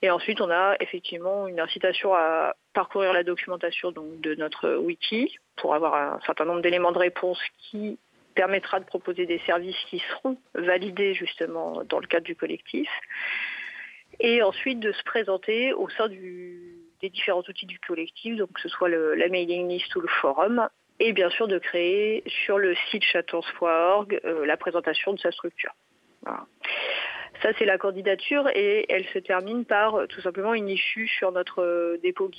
Et ensuite, on a effectivement une incitation à parcourir la documentation donc, de notre wiki pour avoir un certain nombre d'éléments de réponse qui permettra de proposer des services qui seront validés justement dans le cadre du collectif. Et ensuite de se présenter au sein des différents outils du collectif, donc que ce soit la mailing list ou le forum, et bien sûr de créer sur le site chatons.org euh, la présentation de sa structure. Ça, c'est la candidature et elle se termine par euh, tout simplement une issue sur notre euh, dépôt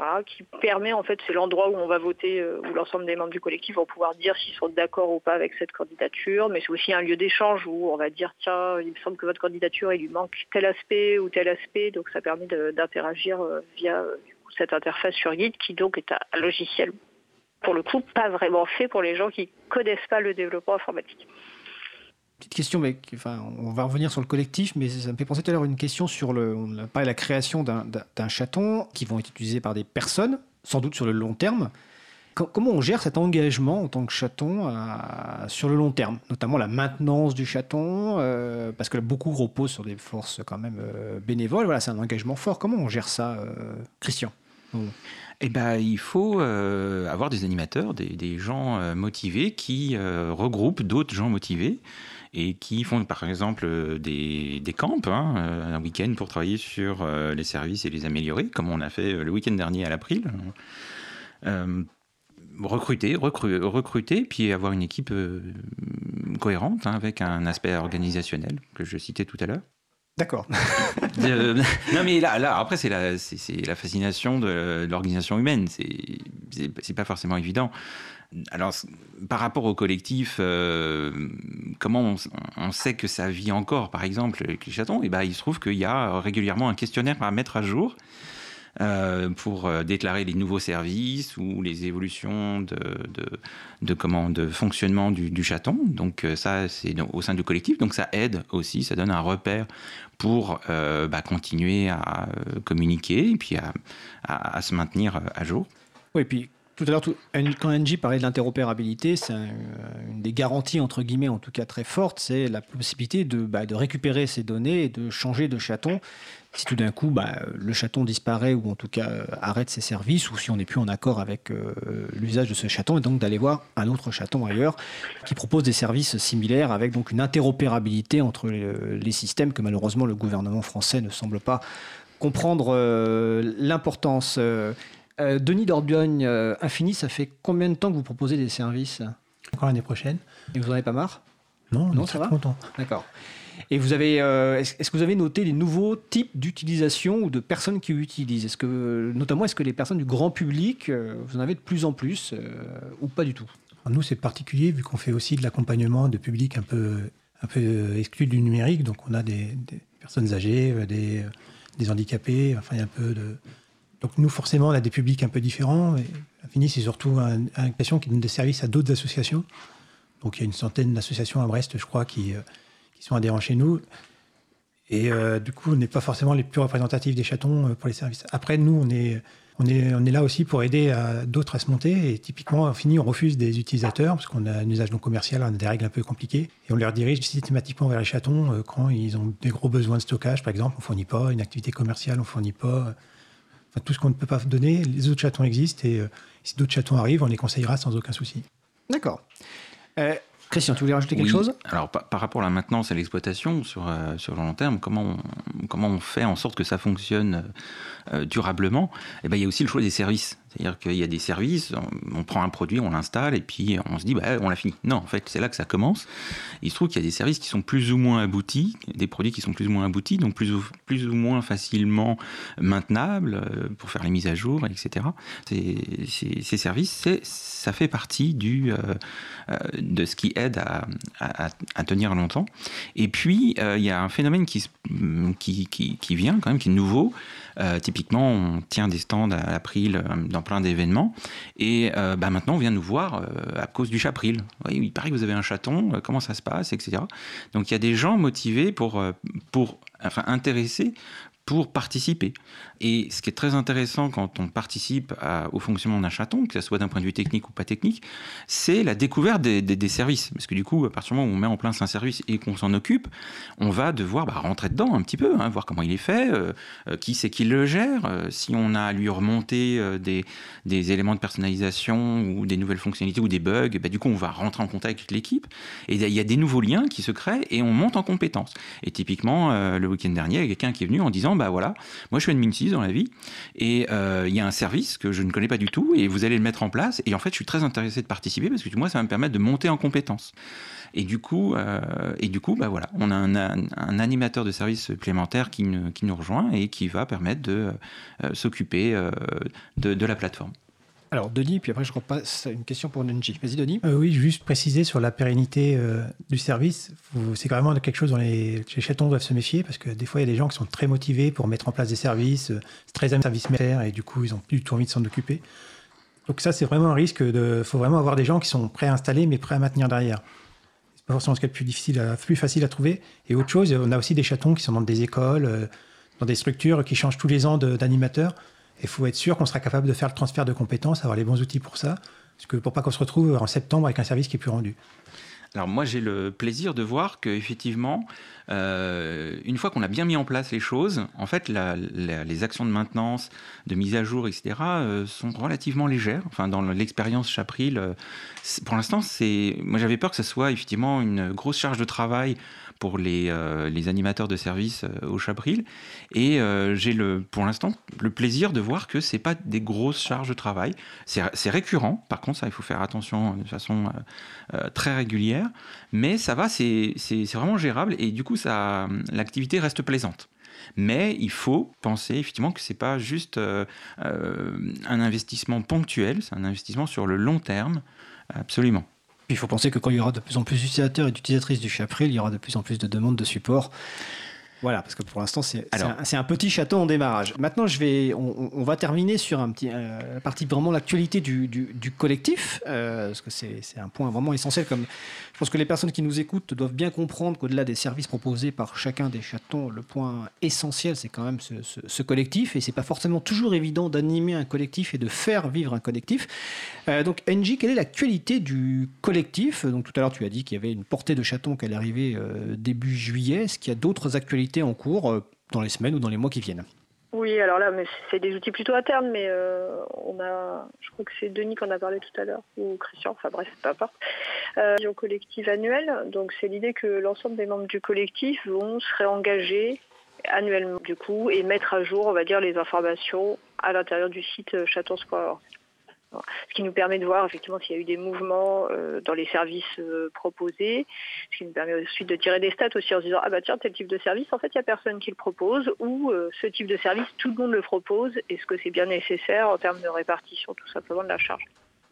Git qui permet en fait, c'est l'endroit où on va voter, euh, où l'ensemble des membres du collectif vont pouvoir dire s'ils sont d'accord ou pas avec cette candidature, mais c'est aussi un lieu d'échange où on va dire tiens, il me semble que votre candidature il lui manque tel aspect ou tel aspect, donc ça permet d'interagir euh, via euh, cette interface sur Git qui donc est un logiciel pour le coup pas vraiment fait pour les gens qui connaissent pas le développement informatique petite question, mais enfin, on va revenir sur le collectif, mais ça me fait penser tout à l'heure une question sur le, on a parlé de la création d'un chaton qui vont être utilisés par des personnes, sans doute sur le long terme. Comment on gère cet engagement en tant que chaton sur le long terme, notamment la maintenance du chaton, euh, parce que beaucoup reposent sur des forces quand même euh, bénévoles. Voilà, c'est un engagement fort. Comment on gère ça, euh, Christian? Eh ben, il faut avoir des animateurs, des gens motivés qui regroupent d'autres gens motivés et qui font par exemple euh, des, des camps, hein, euh, un week-end pour travailler sur euh, les services et les améliorer, comme on a fait le week-end dernier à l'April. recruter, recruter, puis avoir une équipe cohérente hein, avec un aspect organisationnel que je citais tout à l'heure. D'accord. non, mais là, là après, c'est la, la fascination de, l'organisation humaine. C'est, c'est, pas forcément évident. Alors, par rapport au collectif, euh, comment on, sait que ça vit encore, par exemple, les chatons? Et eh ben, il se trouve qu'il y a régulièrement un questionnaire à mettre à jour euh, pour euh, déclarer les nouveaux services ou les évolutions de, comment, de fonctionnement du, chaton. Donc ça, c'est au sein du collectif. Donc ça aide aussi, ça donne un repère pour bah, continuer à communiquer et puis à, à, à se maintenir à jour. Oui, et puis tout à l'heure, quand NG parlait de l'interopérabilité, c'est une des garanties, entre guillemets, en tout cas très forte, c'est la possibilité de, bah, de, récupérer ces données et de changer de chaton. Si tout d'un coup, bah, le chaton disparaît ou en tout cas euh, arrête ses services, ou si on n'est plus en accord avec euh, l'usage de ce chaton, et donc d'aller voir un autre chaton ailleurs qui propose des services similaires avec donc une interopérabilité entre les, systèmes que malheureusement le gouvernement français ne semble pas comprendre euh, l'importance. Euh, Denis Dordogne, euh, Infini, ça fait combien de temps que vous proposez des services Encore l'année prochaine. Et vous n'en avez pas marre? Non, non, ça va content. D'accord. Et vous avez, euh, est-ce que vous avez noté les nouveaux types d'utilisation ou de personnes qui utilisent? Est-ce que, notamment, est-ce que les personnes du grand public, vous en avez de plus en plus ou pas du tout? Nous, c'est particulier vu qu'on fait aussi de l'accompagnement de publics un peu, un peu exclus du numérique. Donc, on a des, personnes âgées, des, des handicapés. Enfin, il y a un peu de donc nous, forcément, on a des publics un peu différents. Infini, c'est surtout une association qui donne des services à d'autres associations. Donc il y a une centaine d'associations à Brest, je crois, qui, euh, qui sont adhérents chez nous. Et du coup, on n'est pas forcément les plus représentatifs des chatons pour les services. Après, nous, on est on est, on est là aussi pour aider d'autres à se monter. Et typiquement, on finit, on refuse des utilisateurs parce qu'on a un usage non commercial, on a des règles un peu compliquées. Et on les redirige systématiquement vers les chatons euh, quand ils ont des gros besoins de stockage, par exemple. On ne fournit pas une activité commerciale, on ne fournit pas. Enfin, tout ce qu'on ne peut pas donner, les autres chatons existent. Et euh, si d'autres chatons arrivent, on les conseillera sans aucun souci. D'accord. Euh, Christian, tu voulais rajouter quelque chose? Alors, par, rapport à la maintenance et l'exploitation sur, sur le long terme, comment on, comment on fait en sorte que ça fonctionne euh, durablement, eh ben, il y a aussi le choix des services. C'est-à-dire qu'il y a des services, on, prend un produit, on l'installe et puis on se dit, bah, on l'a fini. Non, en fait, c'est là que ça commence. Il se trouve qu'il y a des services qui sont plus ou moins aboutis, des produits qui sont plus ou moins aboutis, donc plus ou, plus ou moins facilement maintenables euh, pour faire les mises à jour, etc. Ces, services, ça fait partie du, euh, de ce qui aide à, tenir longtemps. Et puis, il y a un phénomène qui, vient quand même, qui est nouveau, euh, typiquement, on tient des stands à April euh, dans plein d'événements. Et euh, bah, maintenant, on vient nous voir à cause du Chapril. Oui, il paraît que vous avez un chaton, comment ça se passe, etc. Donc il y a des gens motivés pour, pour enfin intéressés pour participer. Et ce qui est très intéressant quand on participe au fonctionnement d'un chaton, que ce soit d'un point de vue technique ou pas technique, c'est la découverte des, services. Parce que du coup, à partir du moment où on met en place un service et qu'on s'en occupe, on va devoir bah, rentrer dedans un petit peu, hein, voir comment il est fait, euh, euh, qui c'est qui le gère, euh, si on a à lui remonter des, éléments de personnalisation ou des nouvelles fonctionnalités ou des bugs, bah, du coup, on va rentrer en contact avec l'équipe. Et il y a des nouveaux liens qui se créent et on monte en compétences. Et typiquement, le week-end dernier, il y a quelqu'un qui est venu en disant bah voilà, moi je suis admin 6 dans la vie, et euh, il y a un service que je ne connais pas du tout, et vous allez le mettre en place, et en fait je suis très intéressé de participer, parce que moi ça va me permettre de monter en compétences. Et du coup, euh, et du coup bah voilà, on a un, animateur de service supplémentaire qui, qui, nous rejoint et qui va permettre de euh, s'occuper de la plateforme. Alors, Denis, puis après, je repasse une question pour Nunji. Vas-y, Denis. Euh, oui, juste préciser sur la pérennité euh, du service. C'est vraiment quelque chose dont les, chatons doivent se méfier parce que des fois, il y a des gens qui sont très motivés pour mettre en place des services, euh, très aiment service militaire et du coup, ils n'ont plus du tout envie de s'en occuper. Donc, ça, c'est vraiment un risque. Il faut vraiment avoir des gens qui sont prêts à installer mais prêts à maintenir derrière. C'est pas forcément ce qui est plus, difficile plus facile à trouver. Et autre chose, on a aussi des chatons qui sont dans des écoles, dans des structures qui changent tous les ans d'animateurs. Il faut être sûr qu'on sera capable de faire le transfert de compétences, avoir les bons outils pour ça, parce que pour pas qu'on se retrouve en septembre avec un service qui est plus rendu. Alors moi j'ai le plaisir de voir que effectivement, euh, une fois qu'on a bien mis en place les choses, en fait les actions de maintenance, de mise à jour, etc. Euh, sont relativement légères. Enfin dans l'expérience Chapril, euh, pour l'instant c'est, moi j'avais peur que ce soit effectivement une grosse charge de travail pour les, euh, les animateurs de service euh, au Chabril. Et euh, j'ai le, pour l'instant le plaisir de voir que c'est pas des grosses charges de travail. C'est récurrent, par contre, ça, il faut faire attention de façon très régulière. Mais ça va, c'est vraiment gérable et du coup, l'activité reste plaisante. Mais il faut penser effectivement que c'est pas juste un investissement ponctuel, c'est un investissement sur le long terme, absolument il faut penser que quand il y aura de plus en plus d'utilisateurs et d'utilisatrices du Chapril, il y aura de plus en plus de demandes de support. Voilà, parce que pour l'instant, c'est un, un, petit château en démarrage. Maintenant, je vais, on, va terminer sur un petit, euh, la partie vraiment l'actualité du, du, collectif, euh, parce que c'est un point vraiment essentiel. Comme je pense que les personnes qui nous écoutent doivent bien comprendre qu'au-delà des services proposés par chacun des chatons, le point essentiel, c'est quand même ce, ce, collectif, et c'est pas forcément toujours évident d'animer un collectif et de faire vivre un collectif. Euh, donc, NJ, quelle est l'actualité du collectif? Donc, tout à l'heure, tu as dit qu'il y avait une portée de chatons qui allait arriver début juillet. Est-ce qu'il y a d'autres actualités en cours euh, dans les semaines ou dans les mois qui viennent oui, alors là, c'est des outils plutôt internes, mais euh, on a, je crois que c'est Denis qui en a parlé tout à l'heure, ou Christian, enfin bref, peu importe. Euh, vision collective annuelle, donc c'est l'idée que l'ensemble des membres du collectif vont se réengager annuellement du coup et mettre à jour, on va dire, les informations à l'intérieur du site chatons.org. Ce qui nous permet de voir effectivement s'il y a eu des mouvements euh, dans les services euh, proposés, ce qui nous permet ensuite de tirer des stats aussi en se disant ah bah tiens tel type de service en fait il n'y a personne qui le propose ou euh, ce type de service tout le monde le propose. Est-ce que c'est bien nécessaire en termes de répartition tout simplement de la charge?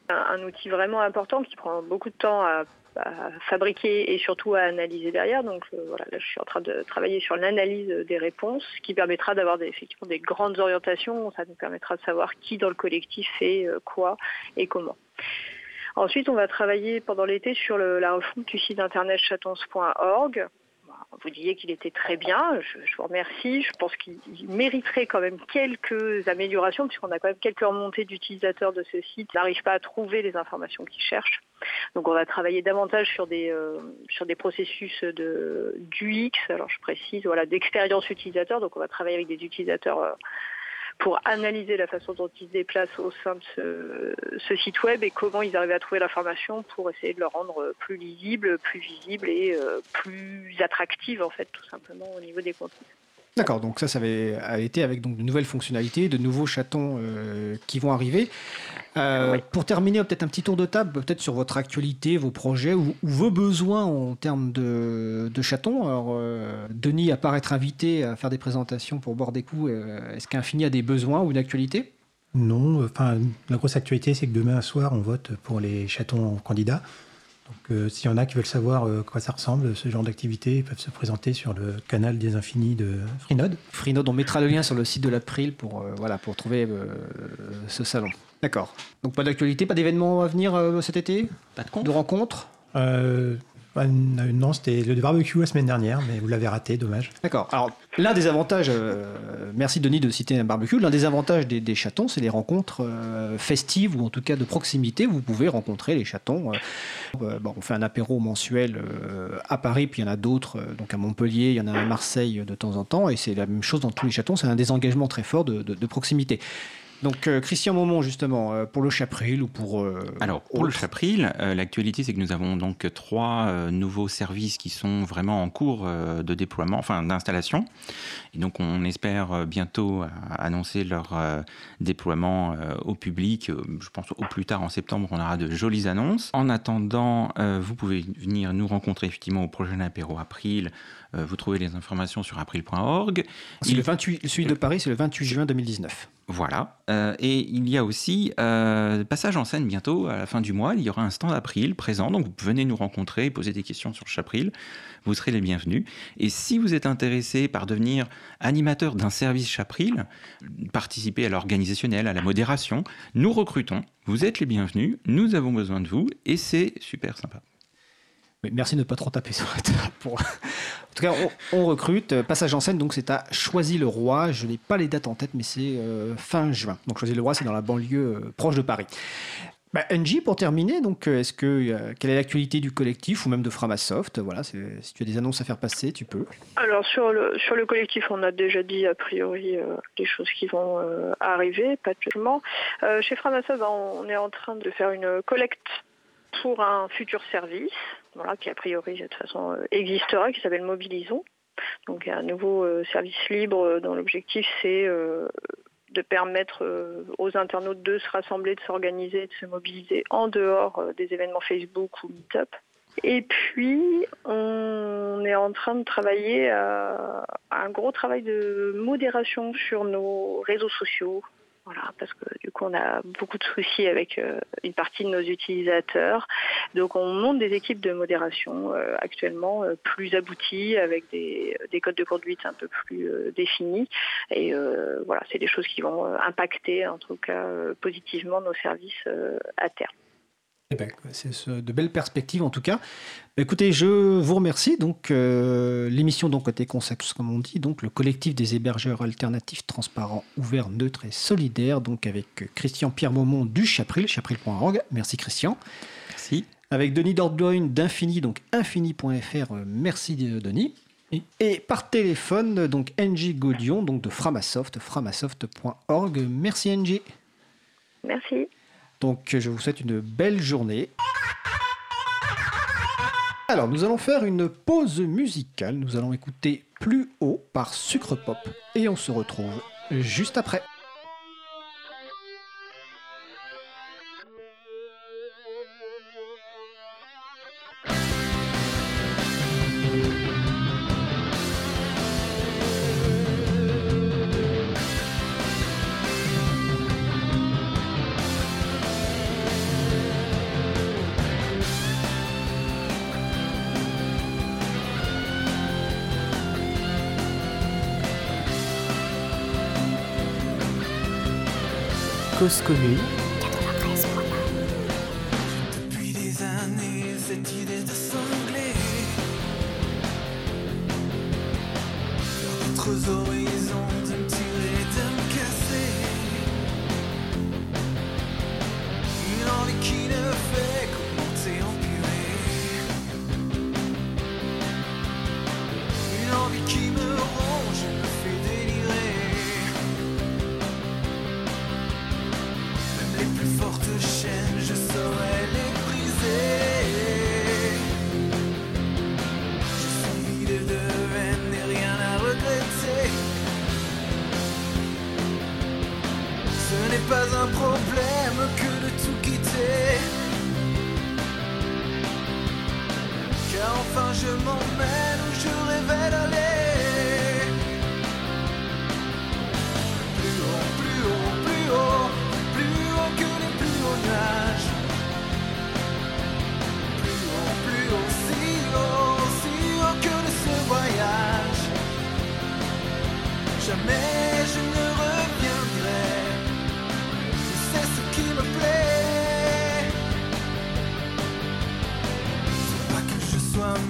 Un outil vraiment important qui prend beaucoup de temps à à fabriquer et surtout à analyser derrière. Donc euh, voilà, là je suis en train de travailler sur l'analyse des réponses, qui permettra d'avoir des, effectivement des grandes orientations. Ça nous permettra de savoir qui dans le collectif fait euh, quoi et comment. Ensuite, on va travailler pendant l'été sur la refonte du site internet chatons.org vous disiez qu'il était très bien. Je, vous remercie. Je pense qu'il mériterait quand même quelques améliorations, puisqu'on a quand même quelques remontées d'utilisateurs de ce site qui n'arrivent pas à trouver les informations qu'ils cherchent. Donc on va travailler davantage sur des, euh, sur des processus de, d'UX, alors je précise, voilà, d'expérience utilisateur. Donc on va travailler avec des utilisateurs euh, pour analyser la façon dont ils se déplacent au sein de ce, site web et comment ils arrivent à trouver l'information pour essayer de le rendre plus lisible, plus visible et euh, plus attractive en fait tout simplement au niveau des contenus. D'accord, donc ça, ça avait été avec donc de nouvelles fonctionnalités, de nouveaux chatons euh, qui vont arriver. Euh, pour terminer, peut-être un petit tour de table, peut-être sur votre actualité, vos projets ou, vos besoins en termes de, chatons. Alors, euh, Denis, à part être invité à faire des présentations pour boire des coups, est-ce qu'Infini a des besoins ou une actualité? Non, enfin, la grosse actualité, c'est que demain soir, on vote pour les chatons candidats. Donc, euh, s'il y en a qui veulent savoir euh, quoi ça ressemble, ce genre d'activité, ils peuvent se présenter sur le canal des infinis de Freenode. Freenode, on mettra le lien sur le site de l'April pour, euh, voilà, pour trouver ce salon. D'accord. Donc, pas d'actualité, pas d'événements à venir cet été? Pas de, de rencontres? Non, c'était le barbecue la semaine dernière, mais vous l'avez raté, dommage. D'accord. Alors, l'un des avantages, euh, merci Denis de citer un barbecue, l'un des avantages des, chatons, c'est les rencontres euh, festives ou en tout cas de proximité. Vous pouvez rencontrer les chatons. Euh, bon, on fait un apéro mensuel à Paris, puis il y en a d'autres, donc à Montpellier, il y en a à Marseille de temps en temps, et c'est la même chose dans tous les chatons, c'est un désengagement très fort de proximité. Donc euh, Christian Momont justement euh, pour le Chapril ou pour euh, alors pour le Chapril, l'actualité c'est que nous avons donc trois nouveaux services qui sont vraiment en cours de déploiement, enfin d'installation, et donc on espère bientôt annoncer leur déploiement au public. Je pense au plus tard en septembre, on aura de jolies annonces. En attendant, vous pouvez venir nous rencontrer effectivement au prochain apéro April. Vous trouvez les informations sur april.org. 28, celui de Paris, c'est le 28 juin 2019. Voilà. Euh, et il y a aussi euh, passage en scène bientôt, à la fin du mois. Il y aura un stand April présent. Donc, vous venez nous rencontrer, poser des questions sur Chapril. Vous serez les bienvenus. Et si vous êtes intéressé par devenir animateur d'un service Chapril, participer à l'organisationnel, à la modération, nous recrutons. Vous êtes les bienvenus. Nous avons besoin de vous. Et c'est super sympa merci de ne pas trop taper sur la table. En tout cas, on, recrute. Passage en scène, donc c'est à Choisy-le-Roi. Je n'ai pas les dates en tête, mais c'est euh, fin juin. Donc Choisy-le-Roi, c'est dans la banlieue euh, proche de Paris. Bah, NJ, pour terminer, donc, euh, est-ce que, quelle est l'actualité du collectif ou même de Framasoft? Voilà, si tu as des annonces à faire passer, tu peux. Alors sur le, collectif, on a déjà dit a priori les choses qui vont arriver, pas de chez Framasoft, ben, on est en train de faire une collecte pour un futur service qui a priori de toute façon euh, existera, qui s'appelle Mobilisons. Donc un nouveau euh, service libre euh, dont l'objectif c'est de permettre aux internautes de se rassembler, de s'organiser, de se mobiliser en dehors des événements Facebook ou Meetup. Et puis, on est en train de travailler à un gros travail de modération sur nos réseaux sociaux, voilà, parce que du coup, on a beaucoup de soucis avec euh, une partie de nos utilisateurs. Donc, on monte des équipes de modération euh, actuellement euh, plus abouties, avec des, codes de conduite un peu plus définis. Et voilà, c'est des choses qui vont impacter, en tout cas, positivement nos services à terme. Eh ben, c'est de belles perspectives en tout cas. Écoutez, je vous remercie. Donc, euh, l'émission donc a été consacrée, comme on dit, donc le collectif des hébergeurs alternatifs, transparents, ouverts, neutres et solidaires. Donc, avec Christian Pierre Maumont du Chapril, chapril.org. Merci Christian. Merci. Avec Denis Dordogne d'Infini, donc infini.fr. Merci Denis. Et par téléphone, donc NG Gaudion, donc de Framasoft, framasoft.org. Merci NG. Merci. Donc je vous souhaite une belle journée. Alors nous allons faire une pause musicale. Nous allons écouter Plus haut par Sucre Pop. Et on se retrouve juste après. Cause commune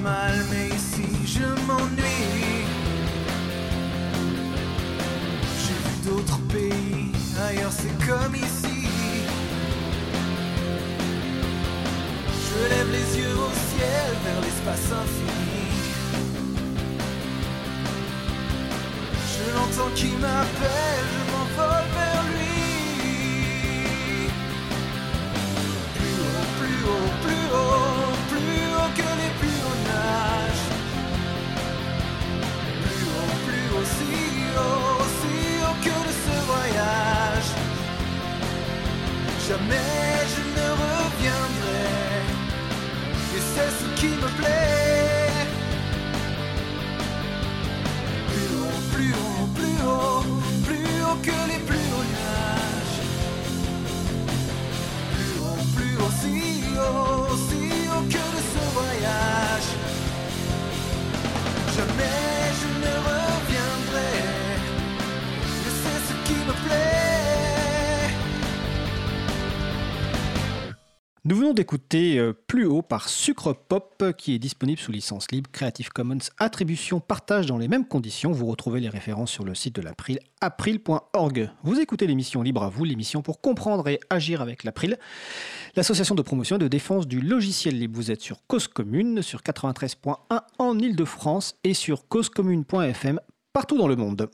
mal, mais ici je m'ennuie. J'ai vu d'autres pays, ailleurs c'est comme ici. Je lève les yeux au ciel vers l'espace infini. Je l'entends qui m'appelle, je m'envole vers Jamais je ne reviendrai, et c'est ce qui me plaît. Plus haut, plus haut, plus haut, plus haut que les plus hauts nages. Plus haut, plus haut, si haut, si haut que de ce voyage. Jamais Nous venons d'écouter euh, Plus haut par Sucre Pop qui est disponible sous licence libre Creative Commons Attribution Partage dans les mêmes conditions. Vous retrouvez les références sur le site de l'April, april.org. Vous écoutez l'émission Libre à vous, l'émission pour comprendre et agir avec l'April, l'association de promotion et de défense du logiciel libre. Vous êtes sur Cause Commune, sur 93.1 en Ile-de-France et sur causecommune.fm partout dans le monde.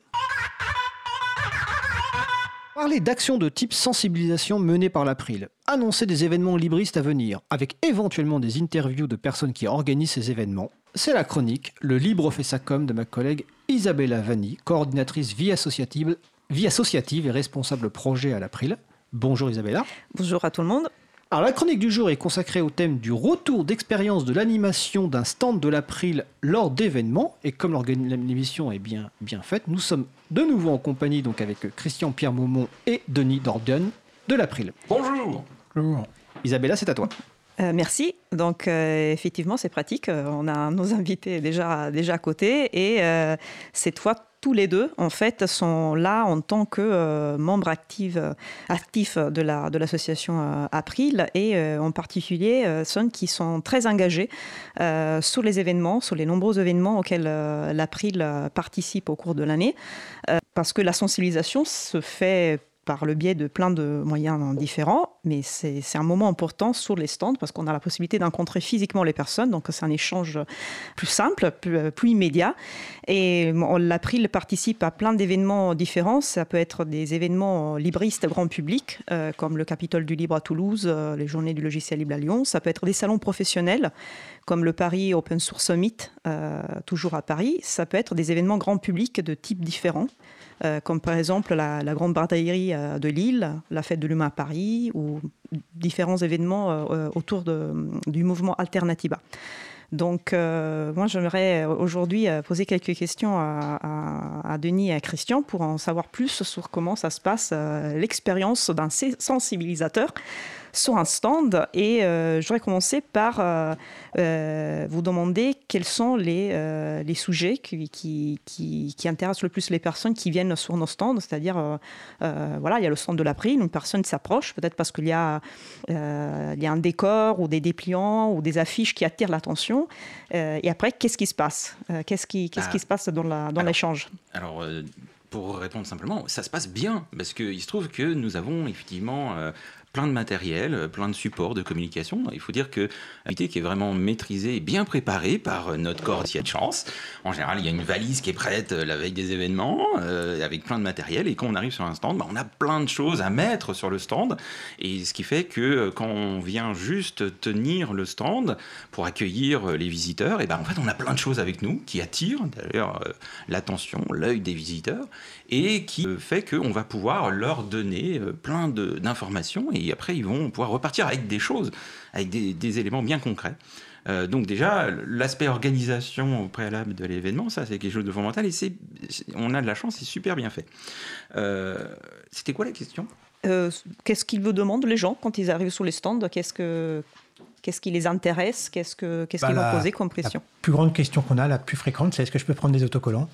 Parler d'actions de type sensibilisation menées par l'April, annoncer des événements libristes à venir, avec éventuellement des interviews de personnes qui organisent ces événements, c'est la chronique Le Libre fait sa com de ma collègue Isabella Vanni, coordinatrice vie associative, vie associative et responsable projet à l'April. Bonjour Isabella. Bonjour à tout le monde. Alors la chronique du jour est consacrée au thème du retour d'expérience de l'animation d'un stand de l'April lors d'événements. Et comme l'émission est bien, bien faite, nous sommes de nouveau en compagnie donc avec Christian Pierre Maumont et Denis Dordion de l'April. Bonjour. Bonjour. Isabella, c'est à toi. Euh, merci. Donc, euh, effectivement, c'est pratique. Euh, On a nos invités déjà, déjà à côté. Et euh, cette fois, tous les deux, en fait, sont là en tant que euh, membres actifs, euh, actifs de, la, de l'association euh, April. Et en particulier, ceux qui sont très engagés sur les événements, sur les nombreux événements auxquels l'April participe au cours de l'année. Parce que la sensibilisation se fait par le biais de plein de moyens différents, mais c'est un moment important sur les stands parce qu'on a la possibilité d'rencontrer physiquement les personnes, donc c'est un échange plus simple, plus, euh, immédiat. Et on- l'April participe à plein d'événements différents. Ça peut être des événements libristes grand public, euh, comme le Capitole du Libre à Toulouse, euh, les Journées du logiciel libre à Lyon. Ça peut être des salons professionnels, comme le Paris Open Source Summit, toujours à Paris. Ça peut être des événements grand public de types différents. Euh, comme par exemple la, Grande Braderie euh, de Lille, la Fête de l'Humain à Paris, ou différents événements euh, autour du mouvement Alternativa. Donc, moi, j'aimerais aujourd'hui poser quelques questions à, Denis et à Christian pour en savoir plus sur comment ça se passe, l'expérience d'un sensibilisateur sur un stand. Et je voudrais commencer par vous demander quels sont les, les sujets qui, qui, qui, intéressent le plus les personnes qui viennent sur nos stands. C'est-à-dire, voilà, il y a le stand de l'April, une personne s'approche, peut-être parce qu'il y, a, il y a un décor ou des dépliants ou des affiches qui attirent l'attention. et après, qu'est-ce qui se passe? Qu'est-ce qui, qu'est-ce qui Ah. se passe dans, la, dans l'échange? Alors, euh, pour répondre simplement, ça se passe bien, parce qu'il se trouve que nous avons effectivement euh, plein de matériel, euh, plein de supports de communication. Il faut dire que l'activité qui est vraiment maîtrisée et bien préparée par euh, notre corps de chance. En général, il y a une valise qui est prête euh, la veille des événements, avec plein de matériel, et quand on arrive sur un stand, bah, on a plein de choses à mettre sur le stand, et ce qui fait que quand on vient juste tenir le stand pour accueillir les visiteurs, ben en fait on a plein de choses avec nous qui attirent d'ailleurs l'attention, l'œil des visiteurs, et qui euh, fait qu'on va pouvoir leur donner euh, plein de- d'informations, et après ils vont pouvoir repartir avec des choses, avec des, des éléments bien concrets. Euh, donc déjà, l'aspect organisation au préalable de l'événement, ça c'est quelque chose de fondamental, et c'est, on a de la chance, c'est super bien fait. Euh, C'était quoi la question? Euh, Qu'est-ce qu'ils vous demandent, les gens, quand ils arrivent sur les stands? Qu'est-ce que Qu'est-ce qui les intéresse? Qu'est-ce que qu'est-ce Bah, qu'ils vont la- poser comme question La plus grande question qu'on a, la plus fréquente, c'est est-ce que je peux prendre des autocollants?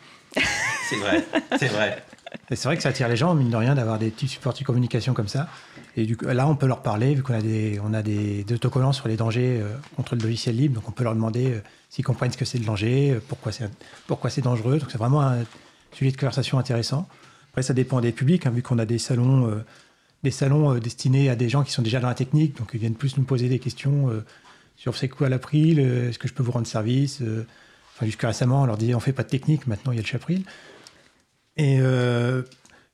C'est vrai, c'est vrai. C'est vrai que ça attire les gens, mine de rien, d'avoir des petits supports de communication comme ça. Et là, on peut leur parler, vu qu'on a des, autocollants sur les dangers euh, contre le logiciel libre. Donc, on peut leur demander euh, s'ils comprennent ce que c'est le danger, euh, pourquoi c'est, dangereux. Donc, c'est vraiment un sujet de conversation intéressant. Après, ça dépend des publics, hein, vu qu'on a des salons, des salons destinés à des gens qui sont déjà dans la technique. Donc, ils viennent plus nous poser des questions sur c'est quoi l'April, euh, est-ce que je peux vous rendre service Enfin, jusqu'à récemment, on leur disait on fait pas de technique, maintenant il y a le Chapril. Et euh,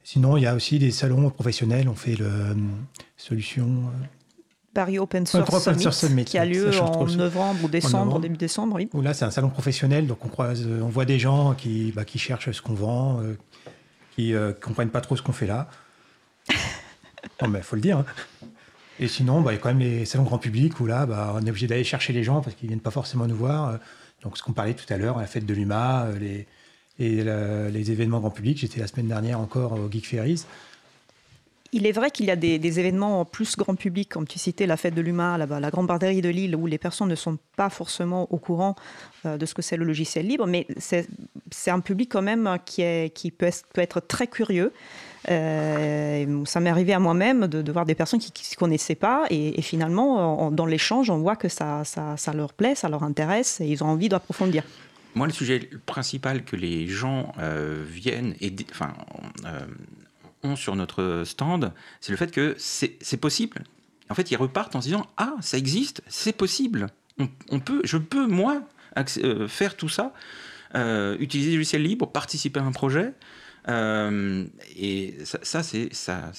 sinon, il y a aussi des salons professionnels. On fait le euh, solution. euh, Paris Open Source, Open Summit, Source Summit, qui a lieu en novembre ou décembre, novembre. début décembre, oui. Où là, c'est un salon professionnel, donc on croise, on voit des gens qui, bah, qui cherchent ce qu'on vend, euh, qui ne comprennent pas trop ce qu'on fait là. non, mais faut le dire. hein. Et sinon, bah, il y a quand même les salons grand public où là, bah, on est obligé d'aller chercher les gens parce qu'ils viennent pas forcément nous voir. Donc, ce qu'on parlait tout à l'heure, la fête de l'UMA, les, et la- les événements grand public. J'étais la semaine dernière encore au Geek Ferries. Il est vrai qu'il y a des, événements plus grand public, comme tu citais la fête de l'humain, là-bas, la grande braderie de Lille, où les personnes ne sont pas forcément au courant euh, de ce que c'est le logiciel libre, mais c'est un public quand même qui, peut, être, très curieux. Euh, ça m'est arrivé à moi-même de, voir des personnes qui ne s'y connaissaient pas, et, finalement, en- dans l'échange, on voit que ça, ça leur plaît, ça leur intéresse, et ils ont envie d'approfondir. Moi, le sujet principal que les gens euh, viennent et enfin, euh, ont sur notre stand, c'est le fait que c'est possible. En fait, ils repartent en se disant Ah, ça existe, c'est possible. On, peut, je peux, moi, euh, faire tout ça, utiliser du logiciel libre, participer à un projet. Et ça, ça, c'est. Ça.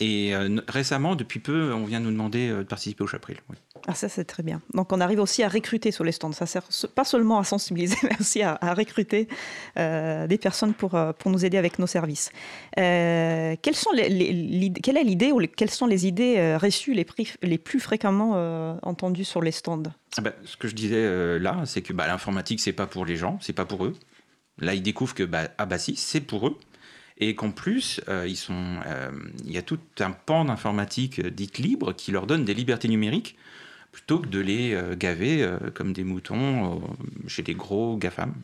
Et euh, récemment, depuis peu, on vient nous demander euh, de participer au Chapril. oui. Ah, ça, c'est très bien. Donc, on arrive aussi à recruter sur les stands. Ça sert se- pas seulement à sensibiliser, mais aussi à, à recruter euh, des personnes pour, pour nous aider avec nos services. Euh, quelles sont les, quelle est l'idée ou les- quelles sont les idées reçues les, plus fréquemment entendues sur les stands? Ah bah, ce que je disais là, c'est que bah, l'informatique, c'est pas pour les gens, c'est pas pour eux. Là, ils découvrent que bah, ah bah si, c'est pour eux. Et qu'en plus, euh, ils sont, euh, il y a tout un pan d'informatique euh, dite libre qui leur donne des libertés numériques plutôt que de les gaver comme des moutons chez des gros GAFAM.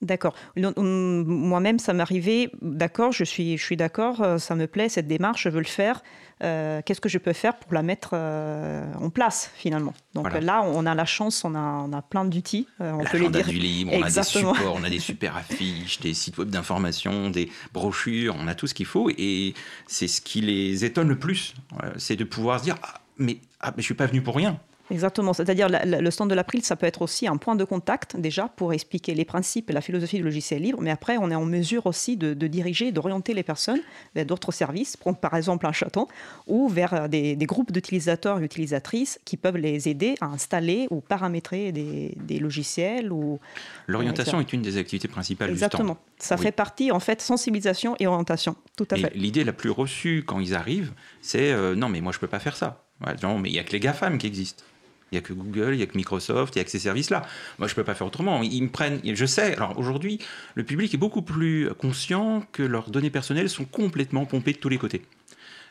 D'accord. Hum, Moi-même, ça m'arrivait, d'accord, je suis, je suis d'accord, ça me plaît, cette démarche, je veux le faire. Euh, Qu'est-ce que je peux faire pour la mettre euh, en place, finalement? Donc Voilà. là, on a la chance, on a, on a plein d'outils. euh, on peut les dire. du libre, on a des supports, on a des super affiches, des sites web d'information, des brochures, on a tout ce qu'il faut. Et c'est ce qui les étonne le plus, euh, c'est de pouvoir se dire ah, mais, ah, mais je suis pas venu pour rien. Exactement. C'est-à-dire, le stand de l'April, ça peut être aussi un point de contact, déjà, pour expliquer les principes et la philosophie du logiciel libre. Mais après, on est en mesure aussi de, de diriger, d'orienter les personnes vers d'autres services, par exemple un chaton, ou vers euh, des, des groupes d'utilisateurs et utilisatrices qui peuvent les aider à installer ou paramétrer des, des logiciels. Ou... L'orientation est une des activités principales Exactement. du stand. Ça Oui. fait partie, en fait, sensibilisation et orientation. Tout à Et fait. l'idée la plus reçue quand ils arrivent, c'est euh, non, mais moi je peux pas faire ça. Ouais, non, mais il y a que les GAFAM qui existent. Il y a que Google, il y a que Microsoft, il y a que ces services-là. Moi, je peux pas faire autrement. Ils me prennent. Je sais. Alors aujourd'hui, le public est beaucoup plus conscient que leurs données personnelles sont complètement pompées de tous les côtés.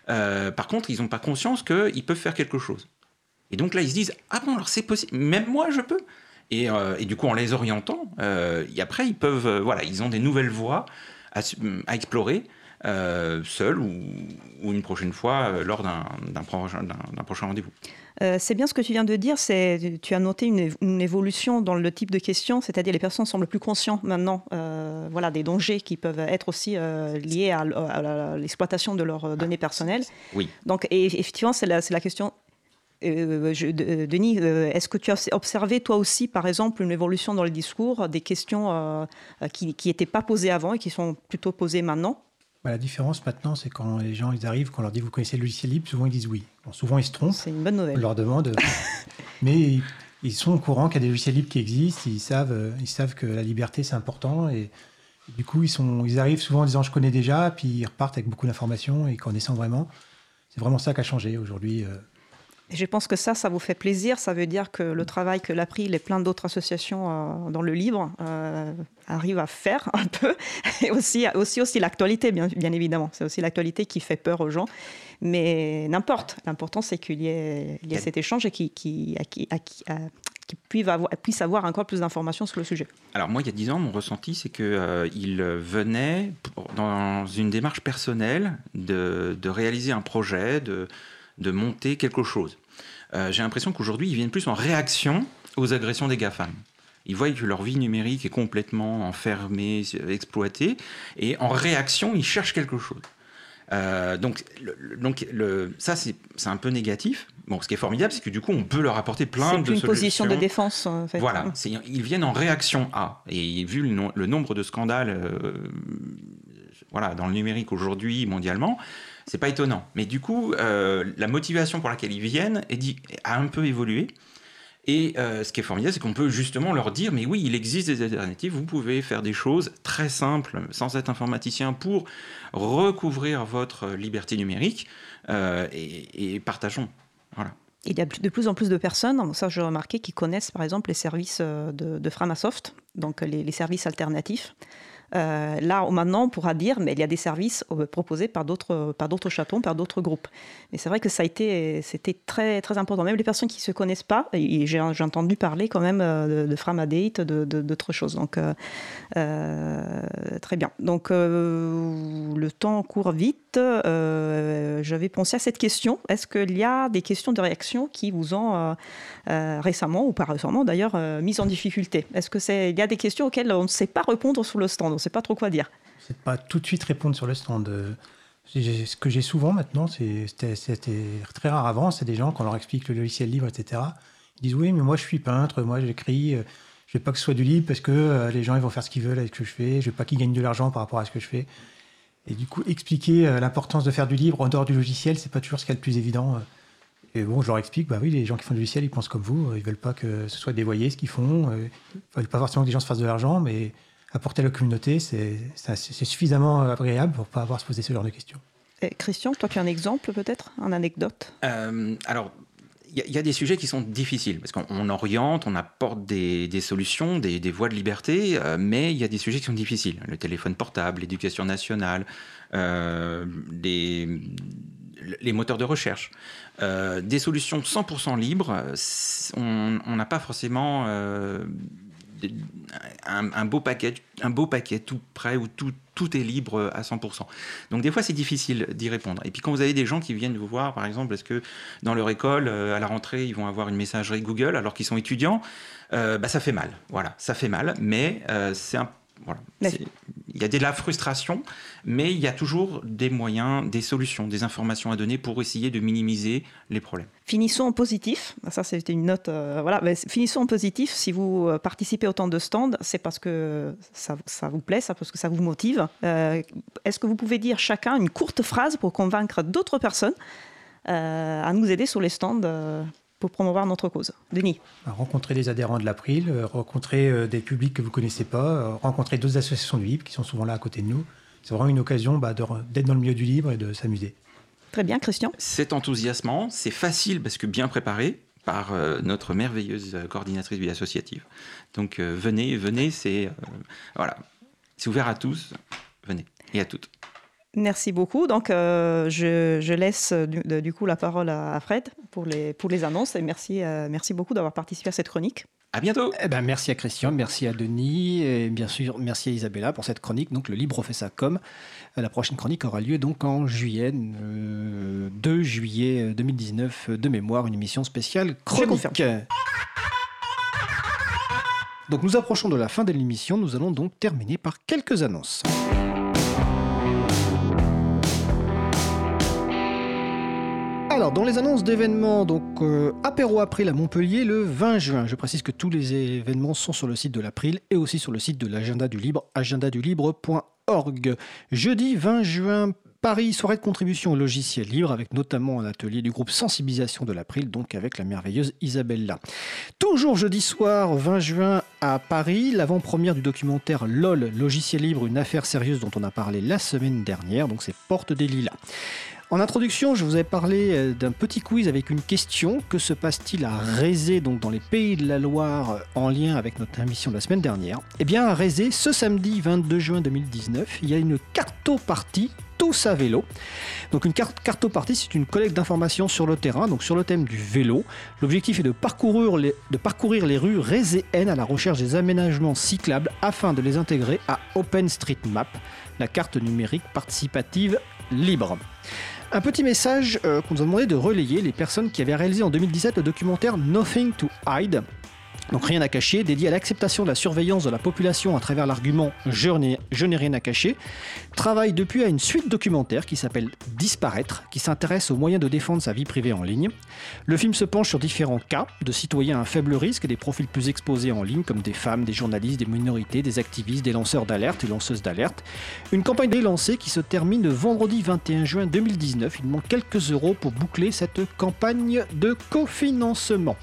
Euh, par contre, ils n'ont pas conscience qu'ils peuvent faire quelque chose. Et donc là, ils se disent Ah bon, alors c'est possible, même moi je peux? Et, euh, et du coup, en les orientant, euh, après, ils peuvent, voilà, ils ont des nouvelles voies à, explorer, euh, seuls ou, une prochaine fois lors d'un prochain rendez-vous. Euh, c'est bien ce que tu viens de dire, c'est tu as noté une, év- une évolution dans le type de questions, c'est-à-dire les personnes semblent plus conscientes maintenant euh, voilà, des dangers qui peuvent être aussi euh, liés à, l'exploitation de leurs euh, données personnelles. Oui. Donc, et effectivement, c'est la, c'est la question. euh, je- Denis, euh, est-ce que tu as observé toi aussi, par exemple, une évolution dans le discours, des questions euh, qui n'étaient pas posées avant et qui sont plutôt posées maintenant? Bah, la différence maintenant, c'est quand les gens ils arrivent, qu'on leur dit vous connaissez le logiciel libre, souvent ils disent oui. Bon, souvent ils se trompent. C'est une bonne On nouvelle. leur demande. mais ils, sont au courant qu'il y a des logiciels libres qui existent. Ils savent, euh, ils savent que la liberté c'est important. Et, et du coup, ils, sont, ils arrivent souvent en disant je connais déjà, puis ils repartent avec beaucoup d'informations et connaissant vraiment. C'est vraiment ça qui a changé aujourd'hui. euh. Je pense que ça, ça vous fait plaisir. Ça veut dire que le travail que l'April et plein d'autres associations euh, dans le livre euh, arrivent à faire un peu. Et aussi, aussi, aussi l'actualité, bien, évidemment. C'est aussi l'actualité qui fait peur aux gens. Mais n'importe. L'important, c'est qu'il y ait, cet échange et qui, qui, avoir, encore plus d'informations sur le sujet. Alors moi, il y a 10 ans, mon ressenti, c'est qu'il euh, venait dans une démarche personnelle de, de réaliser un projet, de, de monter quelque chose. Euh, J'ai l'impression qu'aujourd'hui, ils viennent plus en réaction aux agressions des GAFAM. Ils voient que leur vie numérique est complètement enfermée, exploitée, et en réaction, ils cherchent quelque chose. Euh, donc, le- donc le, ça, c'est un peu négatif. Bon, ce qui est formidable, c'est que du coup, on peut leur apporter plein de une solutions. position de défense, en fait. Voilà, ils viennent en réaction à. Et vu le, no- le nombre de scandales euh, voilà, dans le numérique aujourd'hui, mondialement, c'est pas étonnant. Mais du coup, euh, la motivation pour laquelle ils viennent a un peu évolué. Et euh, ce qui est formidable, c'est qu'on peut justement leur dire, mais oui, il existe des alternatives, vous pouvez faire des choses très simples, sans être informaticien, pour recouvrir votre liberté numérique, euh, et, partageons. Il y a de plus en plus de personnes, ça j'ai remarqué, qui connaissent par exemple les services de, Framasoft, donc les services alternatifs. Euh, là, maintenant, on pourra dire, mais il y a des services euh, proposés par d'autres, par d'autres chatons, par d'autres groupes. Mais c'est vrai que ça a été, c'était très, très important. Même les personnes qui ne se connaissent pas, j'ai, entendu parler quand même euh, de, de Framadate, de, d'autres choses. Donc, euh, très bien. Donc, le temps court vite. J'avais pensé à cette question. Est-ce qu'il y a des questions de réaction qui vous ont récemment, ou pas récemment d'ailleurs, mis en difficulté? Est-ce que c'est, il y a des questions auxquelles on ne sait pas répondre sur le stand? Ne sait pas trop quoi dire. C'est pas tout de suite répondre sur le stand. Ce que j'ai souvent maintenant, c'était très rare avant, c'est des gens, quand on leur explique le logiciel libre, etc., ils disent Oui, mais moi je suis peintre, moi j'écris, euh, je veux pas que ce soit du libre parce que euh, les gens ils vont faire ce qu'ils veulent avec ce que je fais, je veux pas qu'ils gagnent de l'argent par rapport à ce que je fais. Et du coup, expliquer euh, l'importance de faire du libre en dehors du logiciel, c'est pas toujours ce qu'il y a de plus évident. Et bon, je leur explique, bah oui, les gens qui font du logiciel, ils pensent comme vous, ils veulent pas que ce soit dévoyé ce qu'ils font, ils veulent pas forcément que les gens se fassent de l'argent, mais apporter à la communauté, c'est suffisamment agréable pour pas avoir à se poser ce genre de questions. Et Christian, toi tu as un exemple peut-être, une anecdote? Euh, alors, il y, a- il y a des sujets qui sont difficiles, parce qu'on on oriente, on apporte des, des solutions, des, des voies de liberté, euh, mais il y a des sujets qui sont difficiles. Le téléphone portable, l'éducation nationale, euh, les, les moteurs de recherche. Euh, des solutions 100% libres, on n'a pas forcément euh, un, beau paquet, un beau paquet tout prêt où tout, tout est libre à 100%. Donc des fois c'est difficile d'y répondre. Et puis quand vous avez des gens qui viennent vous voir, par exemple, est-ce que dans leur école, euh, à la rentrée, ils vont avoir une messagerie Google alors qu'ils sont étudiants, euh, bah, ça fait mal. Voilà, ça fait mal, mais euh, c'est un voilà. Il y a de la frustration, mais il y a toujours des moyens, des solutions, des informations à donner pour essayer de minimiser les problèmes. Finissons en positif. Ça, c'était une note. euh, voilà. Mais finissons en positif. Si vous euh, participez autant de stands, c'est parce que ça, ça vous plaît, ça, parce que ça vous motive. Euh, Est-ce que vous pouvez dire chacun une courte phrase pour convaincre d'autres personnes euh, à nous aider sur les stands pour promouvoir notre cause Denis Bah, Rencontrer des adhérents de l'April, euh, rencontrer euh, des publics que vous connaissez pas, euh, rencontrer d'autres associations du libre qui sont souvent là à côté de nous. C'est vraiment une occasion bah, d'être dans le milieu du libre et de s'amuser. Très bien, Christian. C'est enthousiasmant, c'est facile parce que bien préparé par euh, notre merveilleuse coordinatrice vie associative. Donc euh, venez, venez, c'est euh, voilà, c'est ouvert à tous, venez et à toutes. Merci beaucoup. Donc, euh, je, je laisse euh, du, coup la parole à Fred pour les, pour les annonces et merci, euh, merci beaucoup d'avoir participé à cette chronique. À bientôt. Eh ben, merci à Christian, merci à Denis, et bien sûr merci à Isabella pour cette chronique. Donc le Libre fait ça comme. La prochaine chronique aura lieu donc en juillet, euh, 2 juillet 2019 euh, de mémoire, une émission spéciale chronique. Donc nous approchons de la fin de l'émission, nous allons donc terminer par quelques annonces. Alors, dans les annonces d'événements, donc euh, apéro April à Montpellier le 20 juin. Je précise que tous les événements sont sur le site de l'April et aussi sur le site de l'Agenda du Libre, agendadulibre.org. Jeudi 20 juin, Paris, soirée de contribution au logiciel libre, avec notamment un atelier du groupe Sensibilisation de l'April, donc avec la merveilleuse Isabella. Toujours jeudi soir, 20 juin, à Paris, l'avant-première du documentaire LOL, logiciel libre, une affaire sérieuse dont on a parlé la semaine dernière, donc c'est Porte des Lilas. En introduction, je vous ai parlé euh, d'un petit quiz avec une question. Que se passe-t-il à Rézé, donc dans les pays de la Loire, euh, en lien avec notre émission de la semaine dernière? Eh bien, à Rézé, ce samedi 22 juin 2019, il y a une carto-partie tous à vélo. Donc une carte carto-partie, c'est une collecte d'informations sur le terrain, donc sur le thème du vélo. L'objectif est de parcourir les, de parcourir les rues à la recherche des aménagements cyclables afin de les intégrer à OpenStreetMap, la carte numérique participative libre. Un petit message euh, qu'on nous a demandé de relayer les personnes qui avaient réalisé en 2017 le documentaire Nothing to Hide. Donc rien à cacher, dédié à l'acceptation de la surveillance de la population à travers l'argument je n'ai rien à cacher, travaille depuis à une suite documentaire qui s'appelle Disparaître, qui s'intéresse aux moyens de défendre sa vie privée en ligne. Le film se penche sur différents cas de citoyens à faible risque et des profils plus exposés en ligne comme des femmes, des journalistes, des minorités, des activistes, des lanceurs d'alerte et lanceuses d'alerte. Une campagne est qui se termine vendredi 21 juin 2019. Il manque quelques euros pour boucler cette campagne de cofinancement.